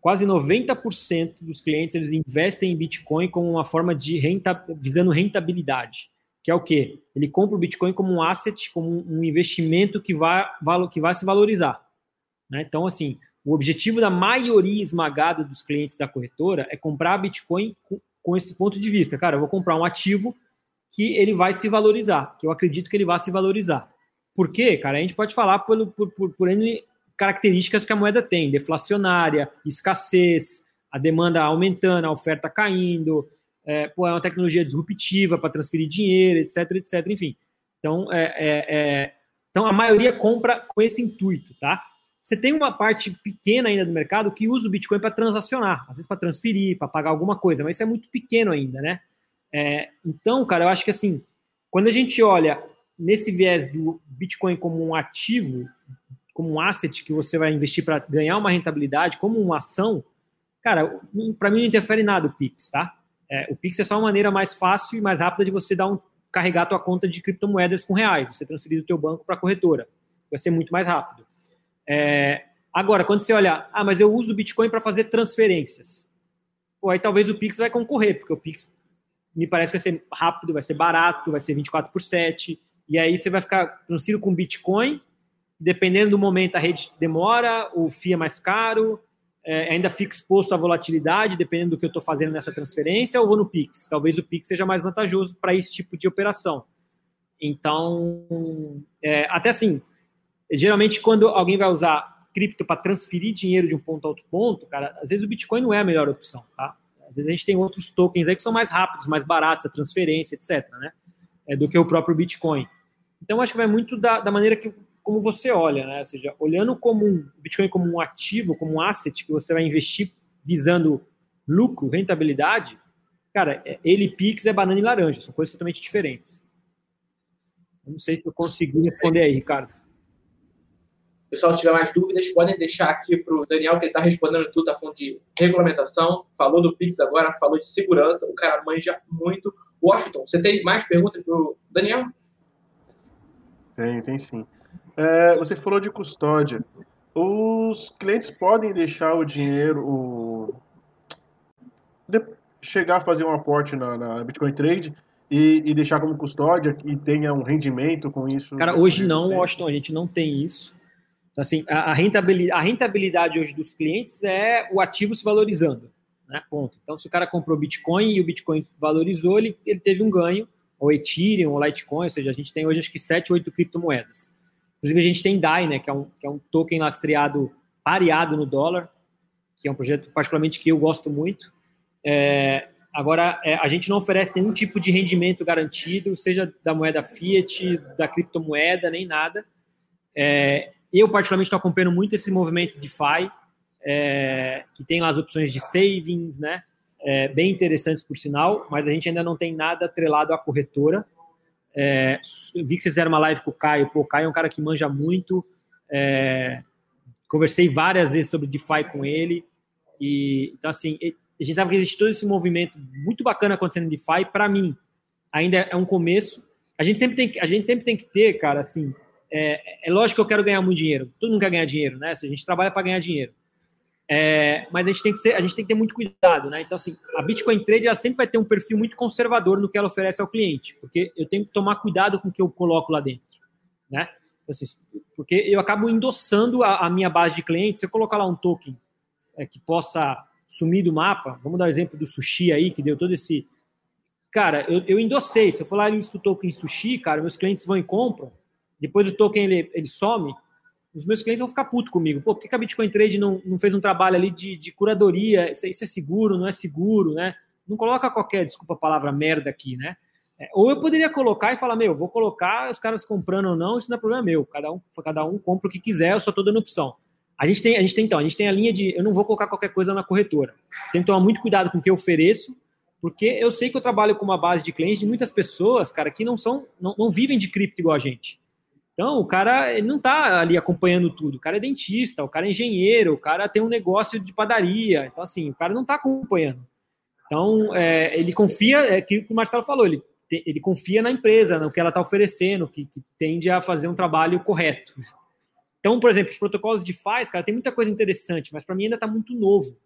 quase 90% dos clientes eles investem em Bitcoin como uma forma de renta, visando rentabilidade que é o quê? Ele compra o Bitcoin como um asset, como um investimento que vai, que vai se valorizar. Né? Então, assim, o objetivo da maioria esmagada dos clientes da corretora é comprar Bitcoin com, esse ponto de vista. Cara, eu vou comprar um ativo que ele vai se valorizar, que eu acredito que ele vai se valorizar. Por quê, cara? A gente pode falar por, por, por, por N características que a moeda tem: deflacionária, escassez, a demanda aumentando, a oferta caindo, é, pô, é uma tecnologia disruptiva para transferir dinheiro, etc, etc, enfim. Então, é, é, é, então, a maioria compra com esse intuito, tá? Você tem uma parte pequena ainda do mercado que usa o Bitcoin para transacionar, às vezes para transferir, para pagar alguma coisa, mas isso é muito pequeno ainda, né? É, então, cara, eu acho que assim, quando a gente olha nesse viés do Bitcoin como um ativo, como um asset que você vai investir para ganhar uma rentabilidade, como uma ação, cara, para mim não interfere nada o Pix, tá? É, o Pix é só uma maneira mais fácil e mais rápida de você dar um, carregar a tua conta de criptomoedas com reais, você transferir do teu banco para a corretora. Vai ser muito mais rápido. É, agora, quando você olha, ah, mas eu uso o Bitcoin para fazer transferências. Pô, aí talvez o Pix vai concorrer, porque o Pix me parece que vai ser rápido, vai ser barato, vai ser 24 por 7, e aí você vai ficar transferido com Bitcoin, dependendo do momento a rede demora, o FII é mais caro, é, ainda fico exposto à volatilidade, dependendo do que eu estou fazendo nessa transferência, ou vou no Pix? Talvez o Pix seja mais vantajoso para esse tipo de operação. Então, é, até assim, geralmente quando alguém vai usar cripto para transferir dinheiro de um ponto a outro ponto, cara, às vezes o Bitcoin não é a melhor opção, tá? Às vezes a gente tem outros tokens aí que são mais rápidos, mais baratos, a transferência, etc, né? É, do que o próprio Bitcoin. Então, acho que vai muito da, da maneira que como você olha, né? Ou seja, olhando como um Bitcoin como um ativo, como um asset que você vai investir visando lucro, rentabilidade, cara, é, ele Pix é banana e laranja, são coisas totalmente diferentes. não sei se eu consegui responder aí, Ricardo. Pessoal, se tiver mais dúvidas, podem deixar aqui para o Daniel, que ele está respondendo tudo, está falando de regulamentação, falou do Pix agora, falou de segurança, o cara manja muito. Washington, você tem mais perguntas para o Daniel? Tem, tem sim. É, você falou de custódia. Os clientes podem deixar o dinheiro, o... De... chegar a fazer um aporte na, na Bitcoin Trade e, e, deixar como custódia e tenha um rendimento com isso? Cara, hoje não, Washington, a gente não tem isso. Então, assim, a, a, rentabilidade, a rentabilidade hoje dos clientes é o ativo se valorizando. Né? Ponto. Então, se o cara comprou Bitcoin e o Bitcoin valorizou, ele, ele teve um ganho, ou Ethereum, ou Litecoin, ou seja, a gente tem hoje acho que 7, 8 criptomoedas. Inclusive, a gente tem DAI, né, que é um, que é um token lastreado pareado no dólar, que é um projeto particularmente que eu gosto muito. É, agora, é, a gente não oferece nenhum tipo de rendimento garantido, seja da moeda fiat, da criptomoeda, nem nada. É, eu, particularmente, estou acompanhando muito esse movimento de DeFi, é, que tem lá as opções de savings, né? É, bem interessantes, por sinal, mas a gente ainda não tem nada atrelado à corretora. É, vi que vocês fizeram uma live com o Caio. Pô, o Caio é um cara que manja muito. É, conversei várias vezes sobre DeFi com ele. E, então, assim, a gente sabe que existe todo esse movimento muito bacana acontecendo em DeFi. Para mim, ainda é um começo. A gente sempre tem, a gente sempre tem que ter, cara, assim, é, é, lógico que eu quero ganhar muito dinheiro. Todo mundo quer ganhar dinheiro, né? A gente trabalha para ganhar dinheiro. É, mas a gente, tem que ser, a gente tem que ter muito cuidado, né? Então, assim, a Bitcoin Trade ela sempre vai ter um perfil muito conservador no que ela oferece ao cliente, porque eu tenho que tomar cuidado com o que eu coloco lá dentro, né? Assim, porque eu acabo endossando a, a, minha base de clientes. Se eu colocar lá um token é, que possa sumir do mapa, vamos dar o exemplo do sushi aí, que deu todo esse. Cara, eu, eu endossei. Se eu falar isso do token sushi, cara, meus clientes vão e compram. Depois o token ele, ele some, os meus clientes vão ficar puto comigo. Pô, por que a Bitcoin Trade não, não fez um trabalho ali de, de curadoria? Isso, isso, é seguro, não é seguro, né? Não coloca qualquer, desculpa a palavra, merda aqui, né? É, ou eu poderia colocar e falar, meu, vou colocar os caras comprando ou não, isso não é problema meu. Cada um, cada um compra o que quiser, eu só estou dando opção. A gente tem, a gente tem então, a gente tem a linha de eu não vou colocar qualquer coisa na corretora. Tem que tomar muito cuidado com o que eu ofereço, porque eu sei que eu trabalho com uma base de clientes de muitas pessoas, cara, que não são, não, não vivem de cripto igual a gente. Então, o cara não está ali acompanhando tudo. O cara é dentista, o cara é engenheiro, o cara tem um negócio de padaria. Então, assim, o cara não está acompanhando. Então, é, ele confia, é aquilo que o Marcelo falou, ele, ele confia na empresa, no que ela está oferecendo, que, que, tende a fazer um trabalho correto. Então, por exemplo, os protocolos de faz, cara, tem muita coisa interessante, mas para mim ainda está muito novo.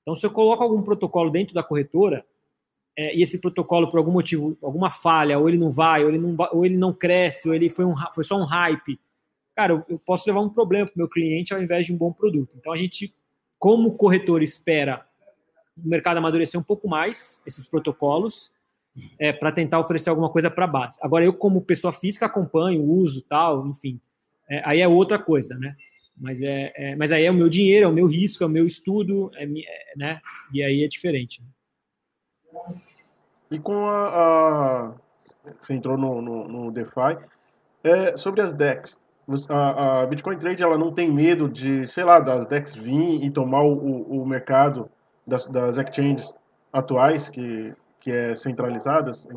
Então, se eu coloco algum protocolo dentro da corretora, é, e esse protocolo, por algum motivo, alguma falha, ou ele não vai, ou ele não, ou ele não cresce, ou ele foi, um, foi só um hype, cara, eu, eu posso levar um problema para o meu cliente ao invés de um bom produto. Então a gente, como corretor, espera o mercado amadurecer um pouco mais esses protocolos é, para tentar oferecer alguma coisa para a base. Agora, eu, como pessoa física, acompanho, uso tal, enfim. É, aí é outra coisa, né? Mas, é, é, mas aí é o meu dinheiro, é o meu risco, é o meu estudo, é, é né? E aí é diferente. Né? E com a, a você entrou no, no, no DeFi, é, sobre as DEX, a, a, Bitcoin Trade ela não tem medo de, sei lá, das DEX vir e tomar o, o mercado das, das exchanges atuais, que, que é centralizadas?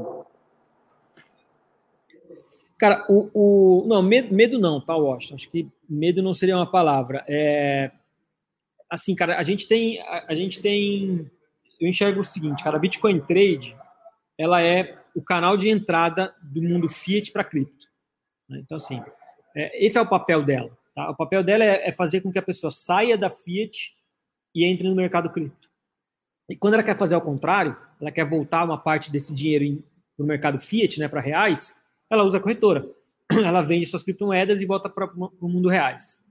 Cara, o, o não, medo, medo não, tá, Washington? Acho que medo não seria uma palavra. É, assim, cara, a gente tem, a, a gente tem eu enxergo o seguinte, cara, a Bitcoin Trade, ela é o canal de entrada do mundo fiat para cripto. Né? Então, assim, é, esse é o papel dela. Tá? O papel dela é, é, fazer com que a pessoa saia da fiat e entre no mercado cripto. E quando ela quer fazer ao contrário, ela quer voltar uma parte desse dinheiro para o mercado fiat, né, para reais, ela usa a corretora. [CLEARS THROAT] Ela vende suas criptomoedas e volta para o mundo reais.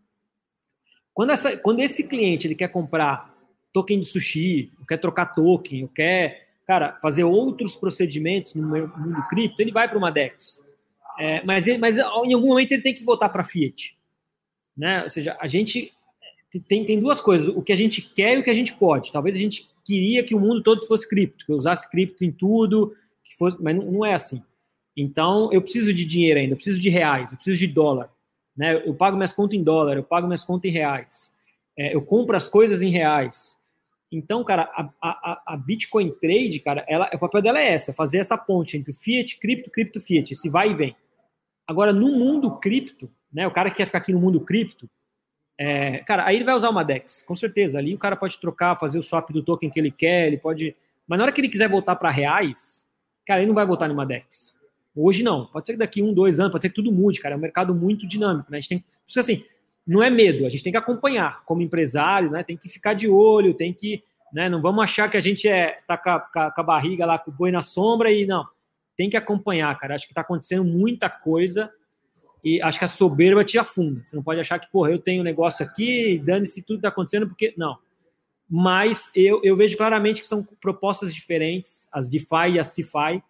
Quando, essa, quando esse cliente ele quer comprar token de sushi, quer trocar token, quer, cara, fazer outros procedimentos no mundo cripto, ele vai para uma DEX. É, mas, ele, mas em algum momento ele tem que voltar para Fiat. Né? Ou seja, a gente tem, tem duas coisas, o que a gente quer e o que a gente pode. Talvez a gente queria que o mundo todo fosse cripto, que eu usasse cripto em tudo, que fosse, mas não, não é assim. Então, eu preciso de dinheiro ainda, eu preciso de reais, eu preciso de dólar. Né? Eu pago minhas contas em dólar, eu pago minhas contas em reais. É, eu compro as coisas em reais. Então, cara, a, a, a, Bitcoin Trade, cara, ela, o papel dela é essa, fazer essa ponte entre fiat, cripto, cripto, fiat, esse vai e vem. Agora, no mundo cripto, né, o cara que quer ficar aqui no mundo cripto, é, cara, aí ele vai usar uma DEX, com certeza. Ali o cara pode trocar, fazer o swap do token que ele quer, ele pode. Mas na hora que ele quiser voltar para reais, cara, ele não vai voltar numa DEX. Hoje não. Pode ser que daqui um, dois anos, pode ser que tudo mude, cara. É um mercado muito dinâmico, né? A gente tem. Assim, não é medo, a gente tem que acompanhar como empresário, né? Tem que ficar de olho, tem que. Né? Não vamos achar que a gente é tá com a, com a barriga lá com o boi na sombra e não. Tem que acompanhar, cara. Acho que está acontecendo muita coisa e acho que a soberba te afunda. Você não pode achar que, porra, eu tenho um negócio aqui, dane-se tudo está acontecendo, porque. Não. Mas eu, eu vejo claramente que são propostas diferentes, as DeFi e as CeFi,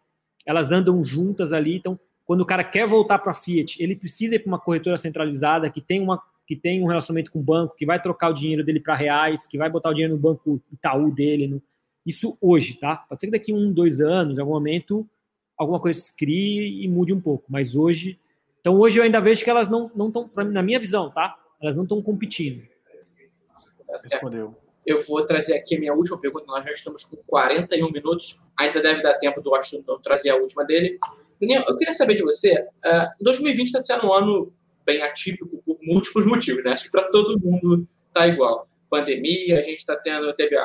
elas andam juntas ali. Então, quando o cara quer voltar para Fiat, ele precisa ir para uma corretora centralizada que tem, uma, que tem um relacionamento com o banco, que vai trocar o dinheiro dele para reais, que vai botar o dinheiro no banco Itaú dele. No... Isso hoje, tá? Pode ser que daqui um, dois anos, em algum momento, alguma coisa se crie e mude um pouco. Mas hoje então hoje eu ainda vejo que elas não estão, na minha visão, tá? Elas não estão competindo. Tá Respondeu. Eu vou trazer aqui a minha última pergunta. Nós já estamos com 41 minutos. Ainda deve dar tempo do Washington trazer a última dele. Daniel, eu queria saber de você. Uh, 2020 está sendo um ano bem atípico por múltiplos motivos, né? Acho que para todo mundo tá igual. Pandemia, a gente está tendo, teve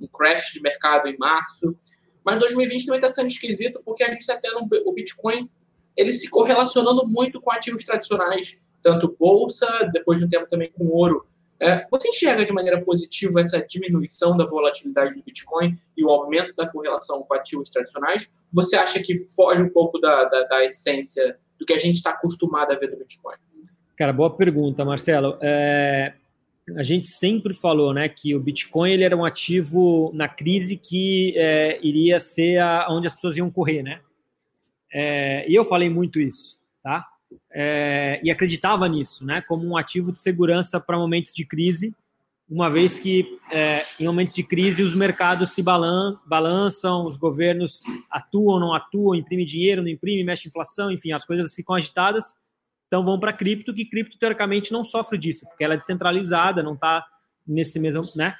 um crash de mercado em março. Mas 2020 também está sendo esquisito porque a gente está tendo o Bitcoin ele se correlacionando muito com ativos tradicionais, tanto bolsa, depois de um tempo também com ouro. É, você enxerga de maneira positiva essa diminuição da volatilidade do Bitcoin e o aumento da correlação com ativos tradicionais? Você acha que foge um pouco da, da, da essência do que a gente está acostumado a ver do Bitcoin? Cara, boa pergunta, Marcelo. É, a gente sempre falou né, que o Bitcoin ele era um ativo na crise que é, iria ser a, onde as pessoas iam correr, né? É, e eu falei muito isso, tá? É, e acreditava nisso, né? Como um ativo de segurança para momentos de crise, uma vez que é, em momentos de crise os mercados se balan balançam, os governos atuam, não atuam, imprimem dinheiro, não imprimem, mexe inflação, enfim, as coisas ficam agitadas. Então vão para cripto, que cripto teoricamente não sofre disso, porque ela é descentralizada, não está nesse mesmo, né?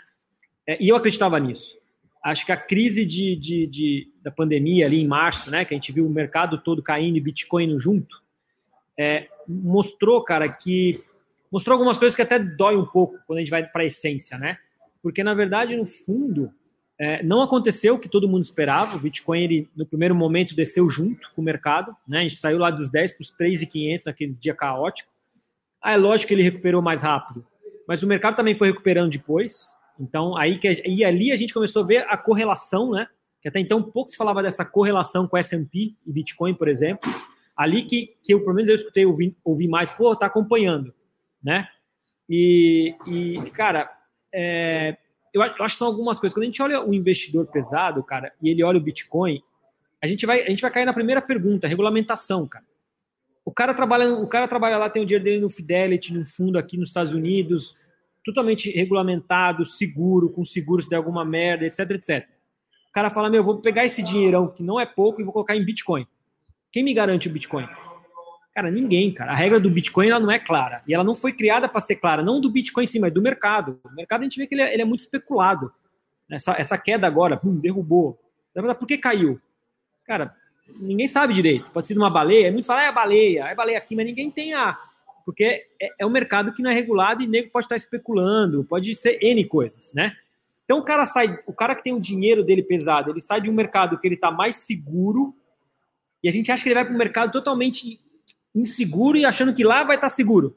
É, e eu acreditava nisso acho que a crise de, de, de, da pandemia ali em março, né, que a gente viu o mercado todo caindo e Bitcoin junto, é, mostrou, cara, que mostrou algumas coisas que até dói um pouco quando a gente vai para a essência, né? Porque na verdade, no fundo, é, não aconteceu o que todo mundo esperava. O Bitcoin, ele, no primeiro momento, desceu junto com o mercado, né? A gente saiu lá dos 10 para os 3.500 naquele dia caótico. Ah, é lógico que ele recuperou mais rápido, mas o mercado também foi recuperando depois. Então, aí que e ali a gente começou a ver a correlação, né? Que até então pouco se falava dessa correlação com S&P e Bitcoin, por exemplo. Ali que, que eu, pelo menos eu escutei, ouvi, ouvi mais, pô, tá acompanhando, né? E, e cara, é, eu acho que são algumas coisas. Quando a gente olha o investidor pesado, cara, e ele olha o Bitcoin, a gente vai, a gente vai cair na primeira pergunta, regulamentação, cara. O cara trabalha, o cara trabalha lá, tem o dinheiro dele no Fidelity, no fundo aqui nos Estados Unidos, totalmente regulamentado, seguro, com seguro se der alguma merda, etc, etc. O cara fala, meu, vou pegar esse dinheirão que não é pouco e vou colocar em Bitcoin. Quem me garante o Bitcoin? Cara, ninguém, cara. A regra do Bitcoin ela não é clara. E ela não foi criada para ser clara, não do Bitcoin em si, mas do mercado. O mercado a gente vê que ele é, ele é muito especulado. Essa, essa queda agora, pum, derrubou. Por que caiu? Cara, ninguém sabe direito. Pode ser de uma baleia. É muito falar, é a baleia, é baleia aqui, mas ninguém tem a, porque é, é um mercado que não é regulado e nego pode estar especulando, pode ser N coisas, né? Então o cara sai, o cara que tem o dinheiro dele pesado, ele sai de um mercado que ele está mais seguro e a gente acha que ele vai para um mercado totalmente inseguro e achando que lá vai estar seguro.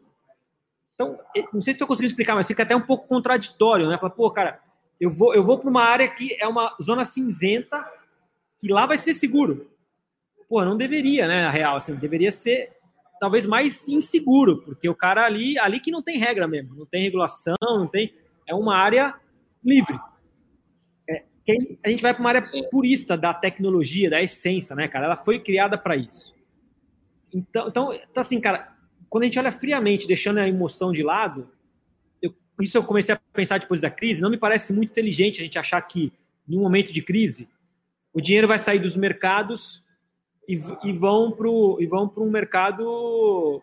Então, não sei se estou conseguindo explicar, mas fica até um pouco contraditório, né? Fala, pô, cara, eu vou, eu vou para uma área que é uma zona cinzenta, que lá vai ser seguro. Pô, não deveria, né? Na real, assim, deveria ser talvez mais inseguro, porque o cara ali, ali que não tem regra mesmo, não tem regulação, não tem. É uma área livre. É, a gente vai para uma área purista da tecnologia, da essência, né, cara? Ela foi criada para isso. Então, então, então, assim, cara, quando a gente olha friamente, deixando a emoção de lado, eu, isso eu comecei a pensar depois da crise, não me parece muito inteligente a gente achar que, em um momento de crise, o dinheiro vai sair dos mercados e, vão para e vão para um mercado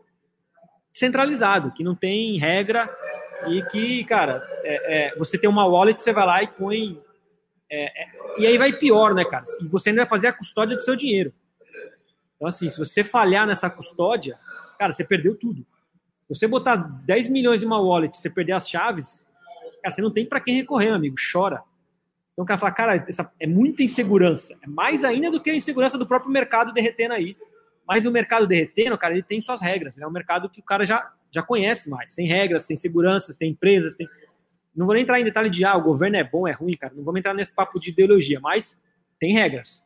centralizado, que não tem regra e que, cara, é, é, você tem uma wallet, você vai lá e põe. É, é, e aí vai pior, né, cara? E você ainda vai fazer a custódia do seu dinheiro. Então, assim, se você falhar nessa custódia, cara, você perdeu tudo. Se você botar 10 milhões em uma wallet você perder as chaves, cara, você não tem para quem recorrer, amigo. Chora. Então o cara fala, cara, essa é muita insegurança. É mais ainda do que a insegurança do próprio mercado derretendo aí. Mas o mercado derretendo, cara, ele tem suas regras. É um mercado que o cara já, já conhece mais. Tem regras, tem seguranças, tem empresas, tem. Não vou nem entrar em detalhe de ah, o governo é bom, é ruim, cara. Não vamos entrar nesse papo de ideologia, mas tem regras.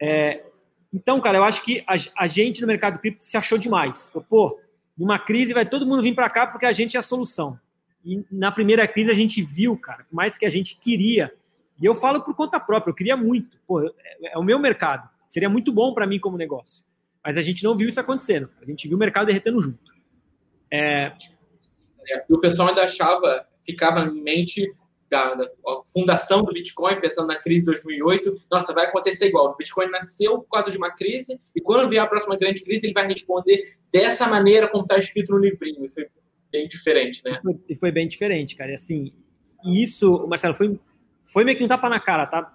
É... Então, cara, eu acho que a, a gente no mercado cripto se achou demais. Pô, numa crise vai todo mundo vir para cá porque a gente é a solução. E na primeira crise a gente viu, cara, mais que a gente queria. E eu falo por conta própria, eu queria muito. Pô, é, é o meu mercado. Seria muito bom para mim como negócio. Mas a gente não viu isso acontecendo. A gente viu o mercado derretendo junto. É... E o pessoal ainda achava, ficava em mente da, da fundação do Bitcoin, pensando na crise de 2008, nossa, vai acontecer igual. O Bitcoin nasceu por causa de uma crise, e quando vier a próxima grande crise, ele vai responder dessa maneira como está escrito no livrinho. E foi bem diferente, né? E foi bem diferente, cara. E assim, isso, Marcelo, foi, foi meio que um tapa na cara, tá?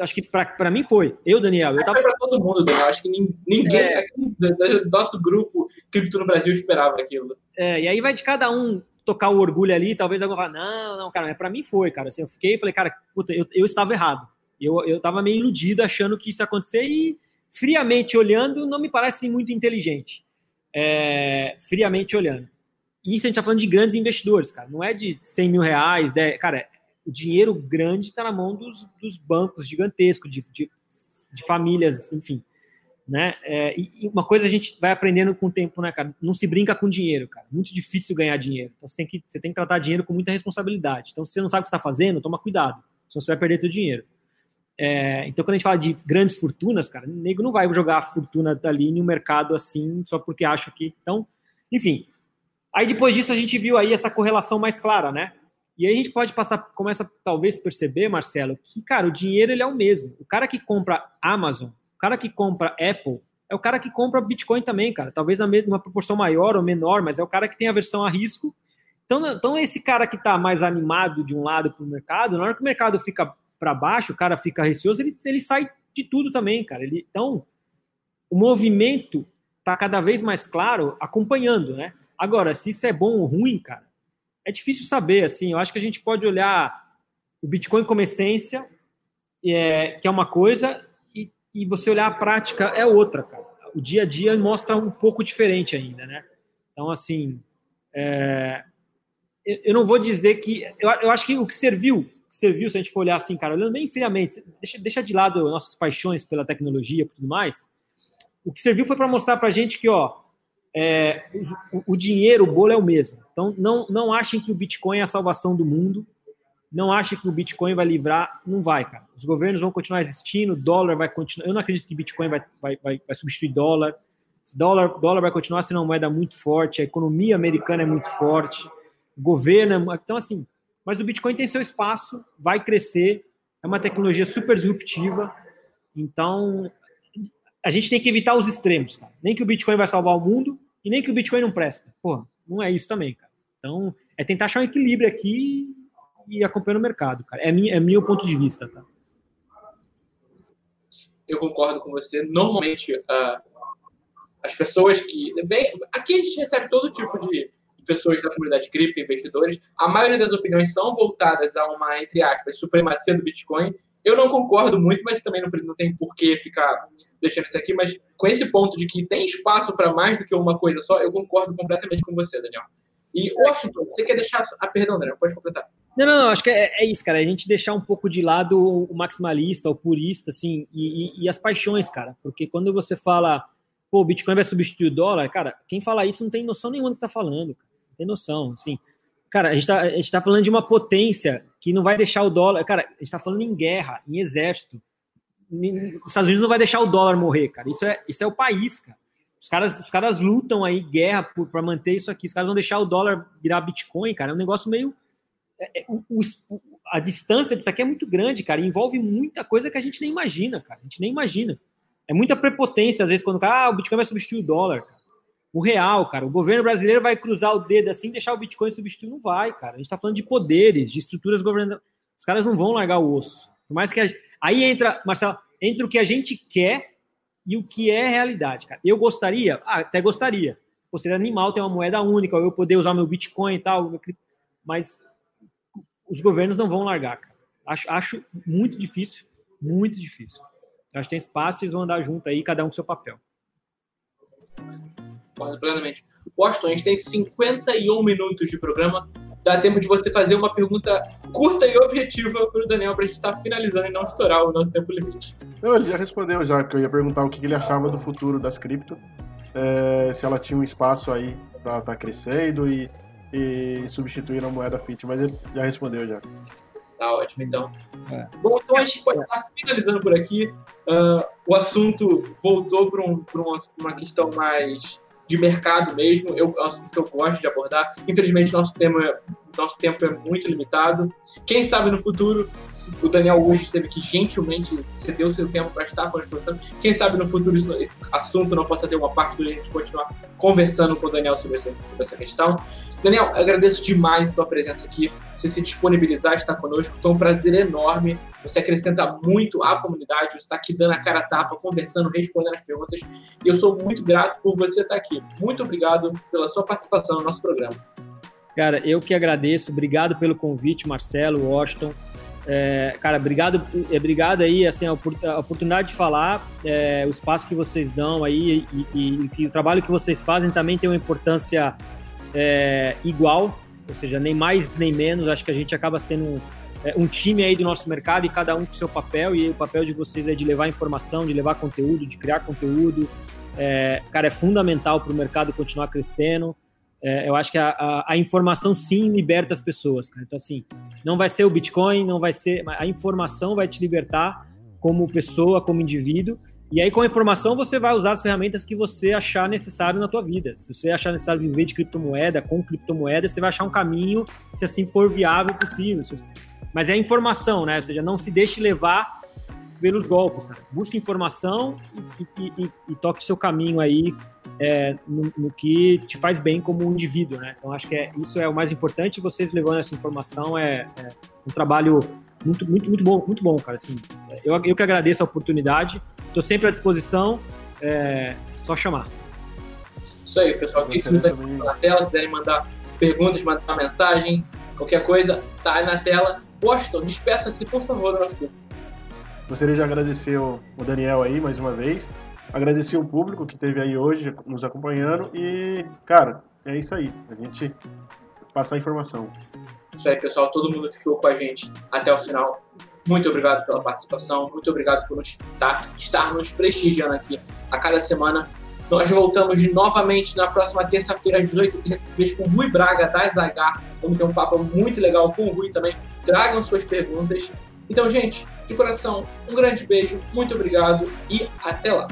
acho que para mim foi. Eu, Daniel. Eu tava... Foi para todo mundo, Daniel. Acho que ninguém é... aqui do nosso grupo Cripto no Brasil esperava aquilo. É, e aí vai de cada um tocar o orgulho ali, talvez alguém fale, não, não, cara, para mim foi, cara. Assim, eu fiquei e falei, cara, puta, eu, eu estava errado. Eu, eu tava meio iludido achando que isso ia acontecer e friamente olhando não me parece muito inteligente. É, friamente olhando. E isso a gente tá falando de grandes investidores, cara. Não é de 100 mil reais, 10, cara, o dinheiro grande está na mão dos, dos bancos gigantescos, de, de, de, famílias, enfim. Né? É, e uma coisa a gente vai aprendendo com o tempo, né, cara? Não se brinca com dinheiro, cara. Muito difícil ganhar dinheiro. Então você tem que, você tem que tratar dinheiro com muita responsabilidade. Então, se você não sabe o que está fazendo, toma cuidado. Senão você vai perder seu dinheiro. É, então, quando a gente fala de grandes fortunas, cara, o nego não vai jogar a fortuna ali no mercado assim, só porque acha que. Então, enfim. Aí depois disso a gente viu aí essa correlação mais clara, né? E aí a gente pode passar, começa talvez perceber, Marcelo, que, cara, o dinheiro ele é o mesmo. O cara que compra Amazon, cara que compra Apple, é o cara que compra Bitcoin também, cara. Talvez na proporção maior ou menor, mas é o cara que tem aversão a risco. Então, então esse cara que está mais animado de um lado para o mercado, na hora que o mercado fica para baixo, o cara fica receoso, ele, ele sai de tudo também, cara. Ele, então, o movimento está cada vez mais claro acompanhando, né? Agora, se isso é bom ou ruim, cara, é difícil saber, assim, eu acho que a gente pode olhar o Bitcoin como essência, é, que é uma coisa, e, você olhar a prática é outra, cara. O dia a dia mostra um pouco diferente ainda, né? Então, assim, é, eu não vou dizer que. Eu, acho que o que serviu, serviu, se a gente for olhar assim, cara, olhando bem friamente, deixa, de lado nossas paixões pela tecnologia e tudo mais. O que serviu foi para mostrar para gente que, ó, é, o, o, dinheiro, o bolo é o mesmo. Então, não, não achem que o Bitcoin é a salvação do mundo. Não achem que o Bitcoin vai livrar. Não vai, cara. Os governos vão continuar existindo, dólar vai continuar. Eu não acredito que Bitcoin vai, vai, vai, vai substituir dólar. Dólar, dólar vai continuar sendo uma moeda muito forte, a economia americana é muito forte, o governo. É, então, assim, mas o Bitcoin tem seu espaço, vai crescer, é uma tecnologia super disruptiva. Então, a gente tem que evitar os extremos, cara. Nem que o Bitcoin vai salvar o mundo, e nem que o Bitcoin não presta. Pô, não é isso também, cara. Então, é tentar achar um equilíbrio aqui e acompanhar o mercado, cara. É, minha, é meu ponto de vista, tá? Eu concordo com você. Normalmente, uh, as pessoas que. Vem, aqui a gente recebe todo tipo de pessoas da comunidade cripto, investidores. A maioria das opiniões são voltadas a uma, entre aspas, supremacia do Bitcoin eu não concordo muito, mas também não, não tem por que ficar deixando isso aqui. Mas com esse ponto de que tem espaço para mais do que uma coisa só, eu concordo completamente com você, Daniel. E Washington, você quer deixar. Ah, perdão, Daniel, pode completar. Não, não, não acho que é, é, isso, cara. A gente deixar um pouco de lado o maximalista, o purista, assim, e, e, e as paixões, cara. Porque quando você fala, pô, o Bitcoin vai substituir o dólar, cara, quem fala isso não tem noção nenhuma do que tá falando, cara. Não tem noção, assim. Cara, a gente, tá, a gente tá falando de uma potência que não vai deixar o dólar. Cara, a gente tá falando em guerra, em exército. Os Estados Unidos não vai deixar o dólar morrer, cara. Isso é, isso é o país, cara. Os caras, os caras lutam aí, guerra, para manter isso aqui. Os caras vão deixar o dólar virar Bitcoin, cara. É um negócio meio. É, é, o, o, a distância disso aqui é muito grande, cara. envolve muita coisa que a gente nem imagina, cara. A gente nem imagina. É muita prepotência, às vezes, quando ah, o Bitcoin vai substituir o dólar, cara. O real, cara. O governo brasileiro vai cruzar o dedo assim deixar o Bitcoin substituir? Não vai, cara. A gente está falando de poderes, de estruturas governamentais. Os caras não vão largar o osso. Por mais que a... Aí entra, Marcelo, entre o que a gente quer e o que é realidade, cara. Eu gostaria, ah, até gostaria. Seria animal ter uma moeda única, eu poder usar meu Bitcoin e tal, mas os governos não vão largar, cara. Acho, acho muito difícil, muito difícil. Acho que tem espaço e eles vão andar junto aí, cada um com seu papel. Concordo plenamente. Washington, a gente tem 51 minutos de programa. Dá tempo de você fazer uma pergunta curta e objetiva para o Daniel para a gente estar finalizando e não estourar o nosso tempo limite. Não, ele já respondeu já, porque eu ia perguntar o que ele achava do futuro das cripto, é, se ela tinha um espaço aí para estar tá crescendo e, e substituir a moeda fiat, mas ele já respondeu já. Tá ótimo, então. É. Bom, então a gente pode estar finalizando por aqui. Uh, o assunto voltou para um, uma, uma questão mais de mercado mesmo, eu, é um assunto que eu gosto de abordar. Infelizmente, nosso tema nosso tempo é muito limitado. Quem sabe no futuro, o Daniel hoje esteve aqui gentilmente, cedeu seu tempo para estar com a exposição. Quem sabe no futuro esse assunto não possa ter uma parte do a gente continuar conversando com o Daniel sobre essa, sobre essa questão. Daniel, agradeço demais a tua presença aqui, você se disponibilizar, estar conosco. Foi um prazer enorme. Você acrescenta muito à comunidade, você está aqui dando a cara a tapa, conversando, respondendo as perguntas. E eu sou muito grato por você estar aqui. Muito obrigado pela sua participação no nosso programa. Cara, eu que agradeço. Obrigado pelo convite, Marcelo, Washington. É, cara, obrigado, é, obrigado aí, assim, a, oportunidade de falar, é, o espaço que vocês dão aí e, e, e, o trabalho que vocês fazem também tem uma importância é, igual, ou seja, nem mais nem menos. Acho que a gente acaba sendo um, é, um time aí do nosso mercado e cada um com seu papel. E o papel de vocês é de levar informação, de levar conteúdo, de criar conteúdo. É, cara, é fundamental para o mercado continuar crescendo. É, eu acho que a, a, a, informação sim liberta as pessoas, cara. Então, assim, não vai ser o Bitcoin, não vai ser. A informação vai te libertar como pessoa, como indivíduo. E aí, com a informação, você vai usar as ferramentas que você achar necessário na tua vida. Se você achar necessário viver de criptomoeda, com criptomoeda, você vai achar um caminho, se assim for viável possível. Mas é informação, né? Ou seja, não se deixe levar pelos golpes, cara. Busque informação e, e, e, e toque seu caminho aí é, no, no, que te faz bem como um indivíduo, né? Então acho que é, isso é o mais importante. Vocês levando essa informação é, é um trabalho muito, muito, muito bom, muito bom, cara. Assim, eu, eu que agradeço a oportunidade. Estou sempre à disposição. É, só chamar. Isso aí, pessoal. Quem estiver na tela, quiserem mandar perguntas, mandar mensagem, qualquer coisa, tá aí na tela. Washington, despeça-se, por favor, do nosso público. Gostaria de agradecer o Daniel aí mais uma vez. Agradecer o público que esteve aí hoje nos acompanhando. E, cara, é isso aí. A gente passar a informação. Isso aí, pessoal. Todo mundo que ficou com a gente até o final. Muito obrigado pela participação. Muito obrigado por estar, estar nos prestigiando aqui a cada semana. Nós voltamos novamente na próxima terça-feira, às 18h30, vez com o Rui Braga, da Zygar. Vamos ter um papo muito legal com o Rui também. Tragam suas perguntas. Então, gente, de coração, um grande beijo, muito obrigado e até lá!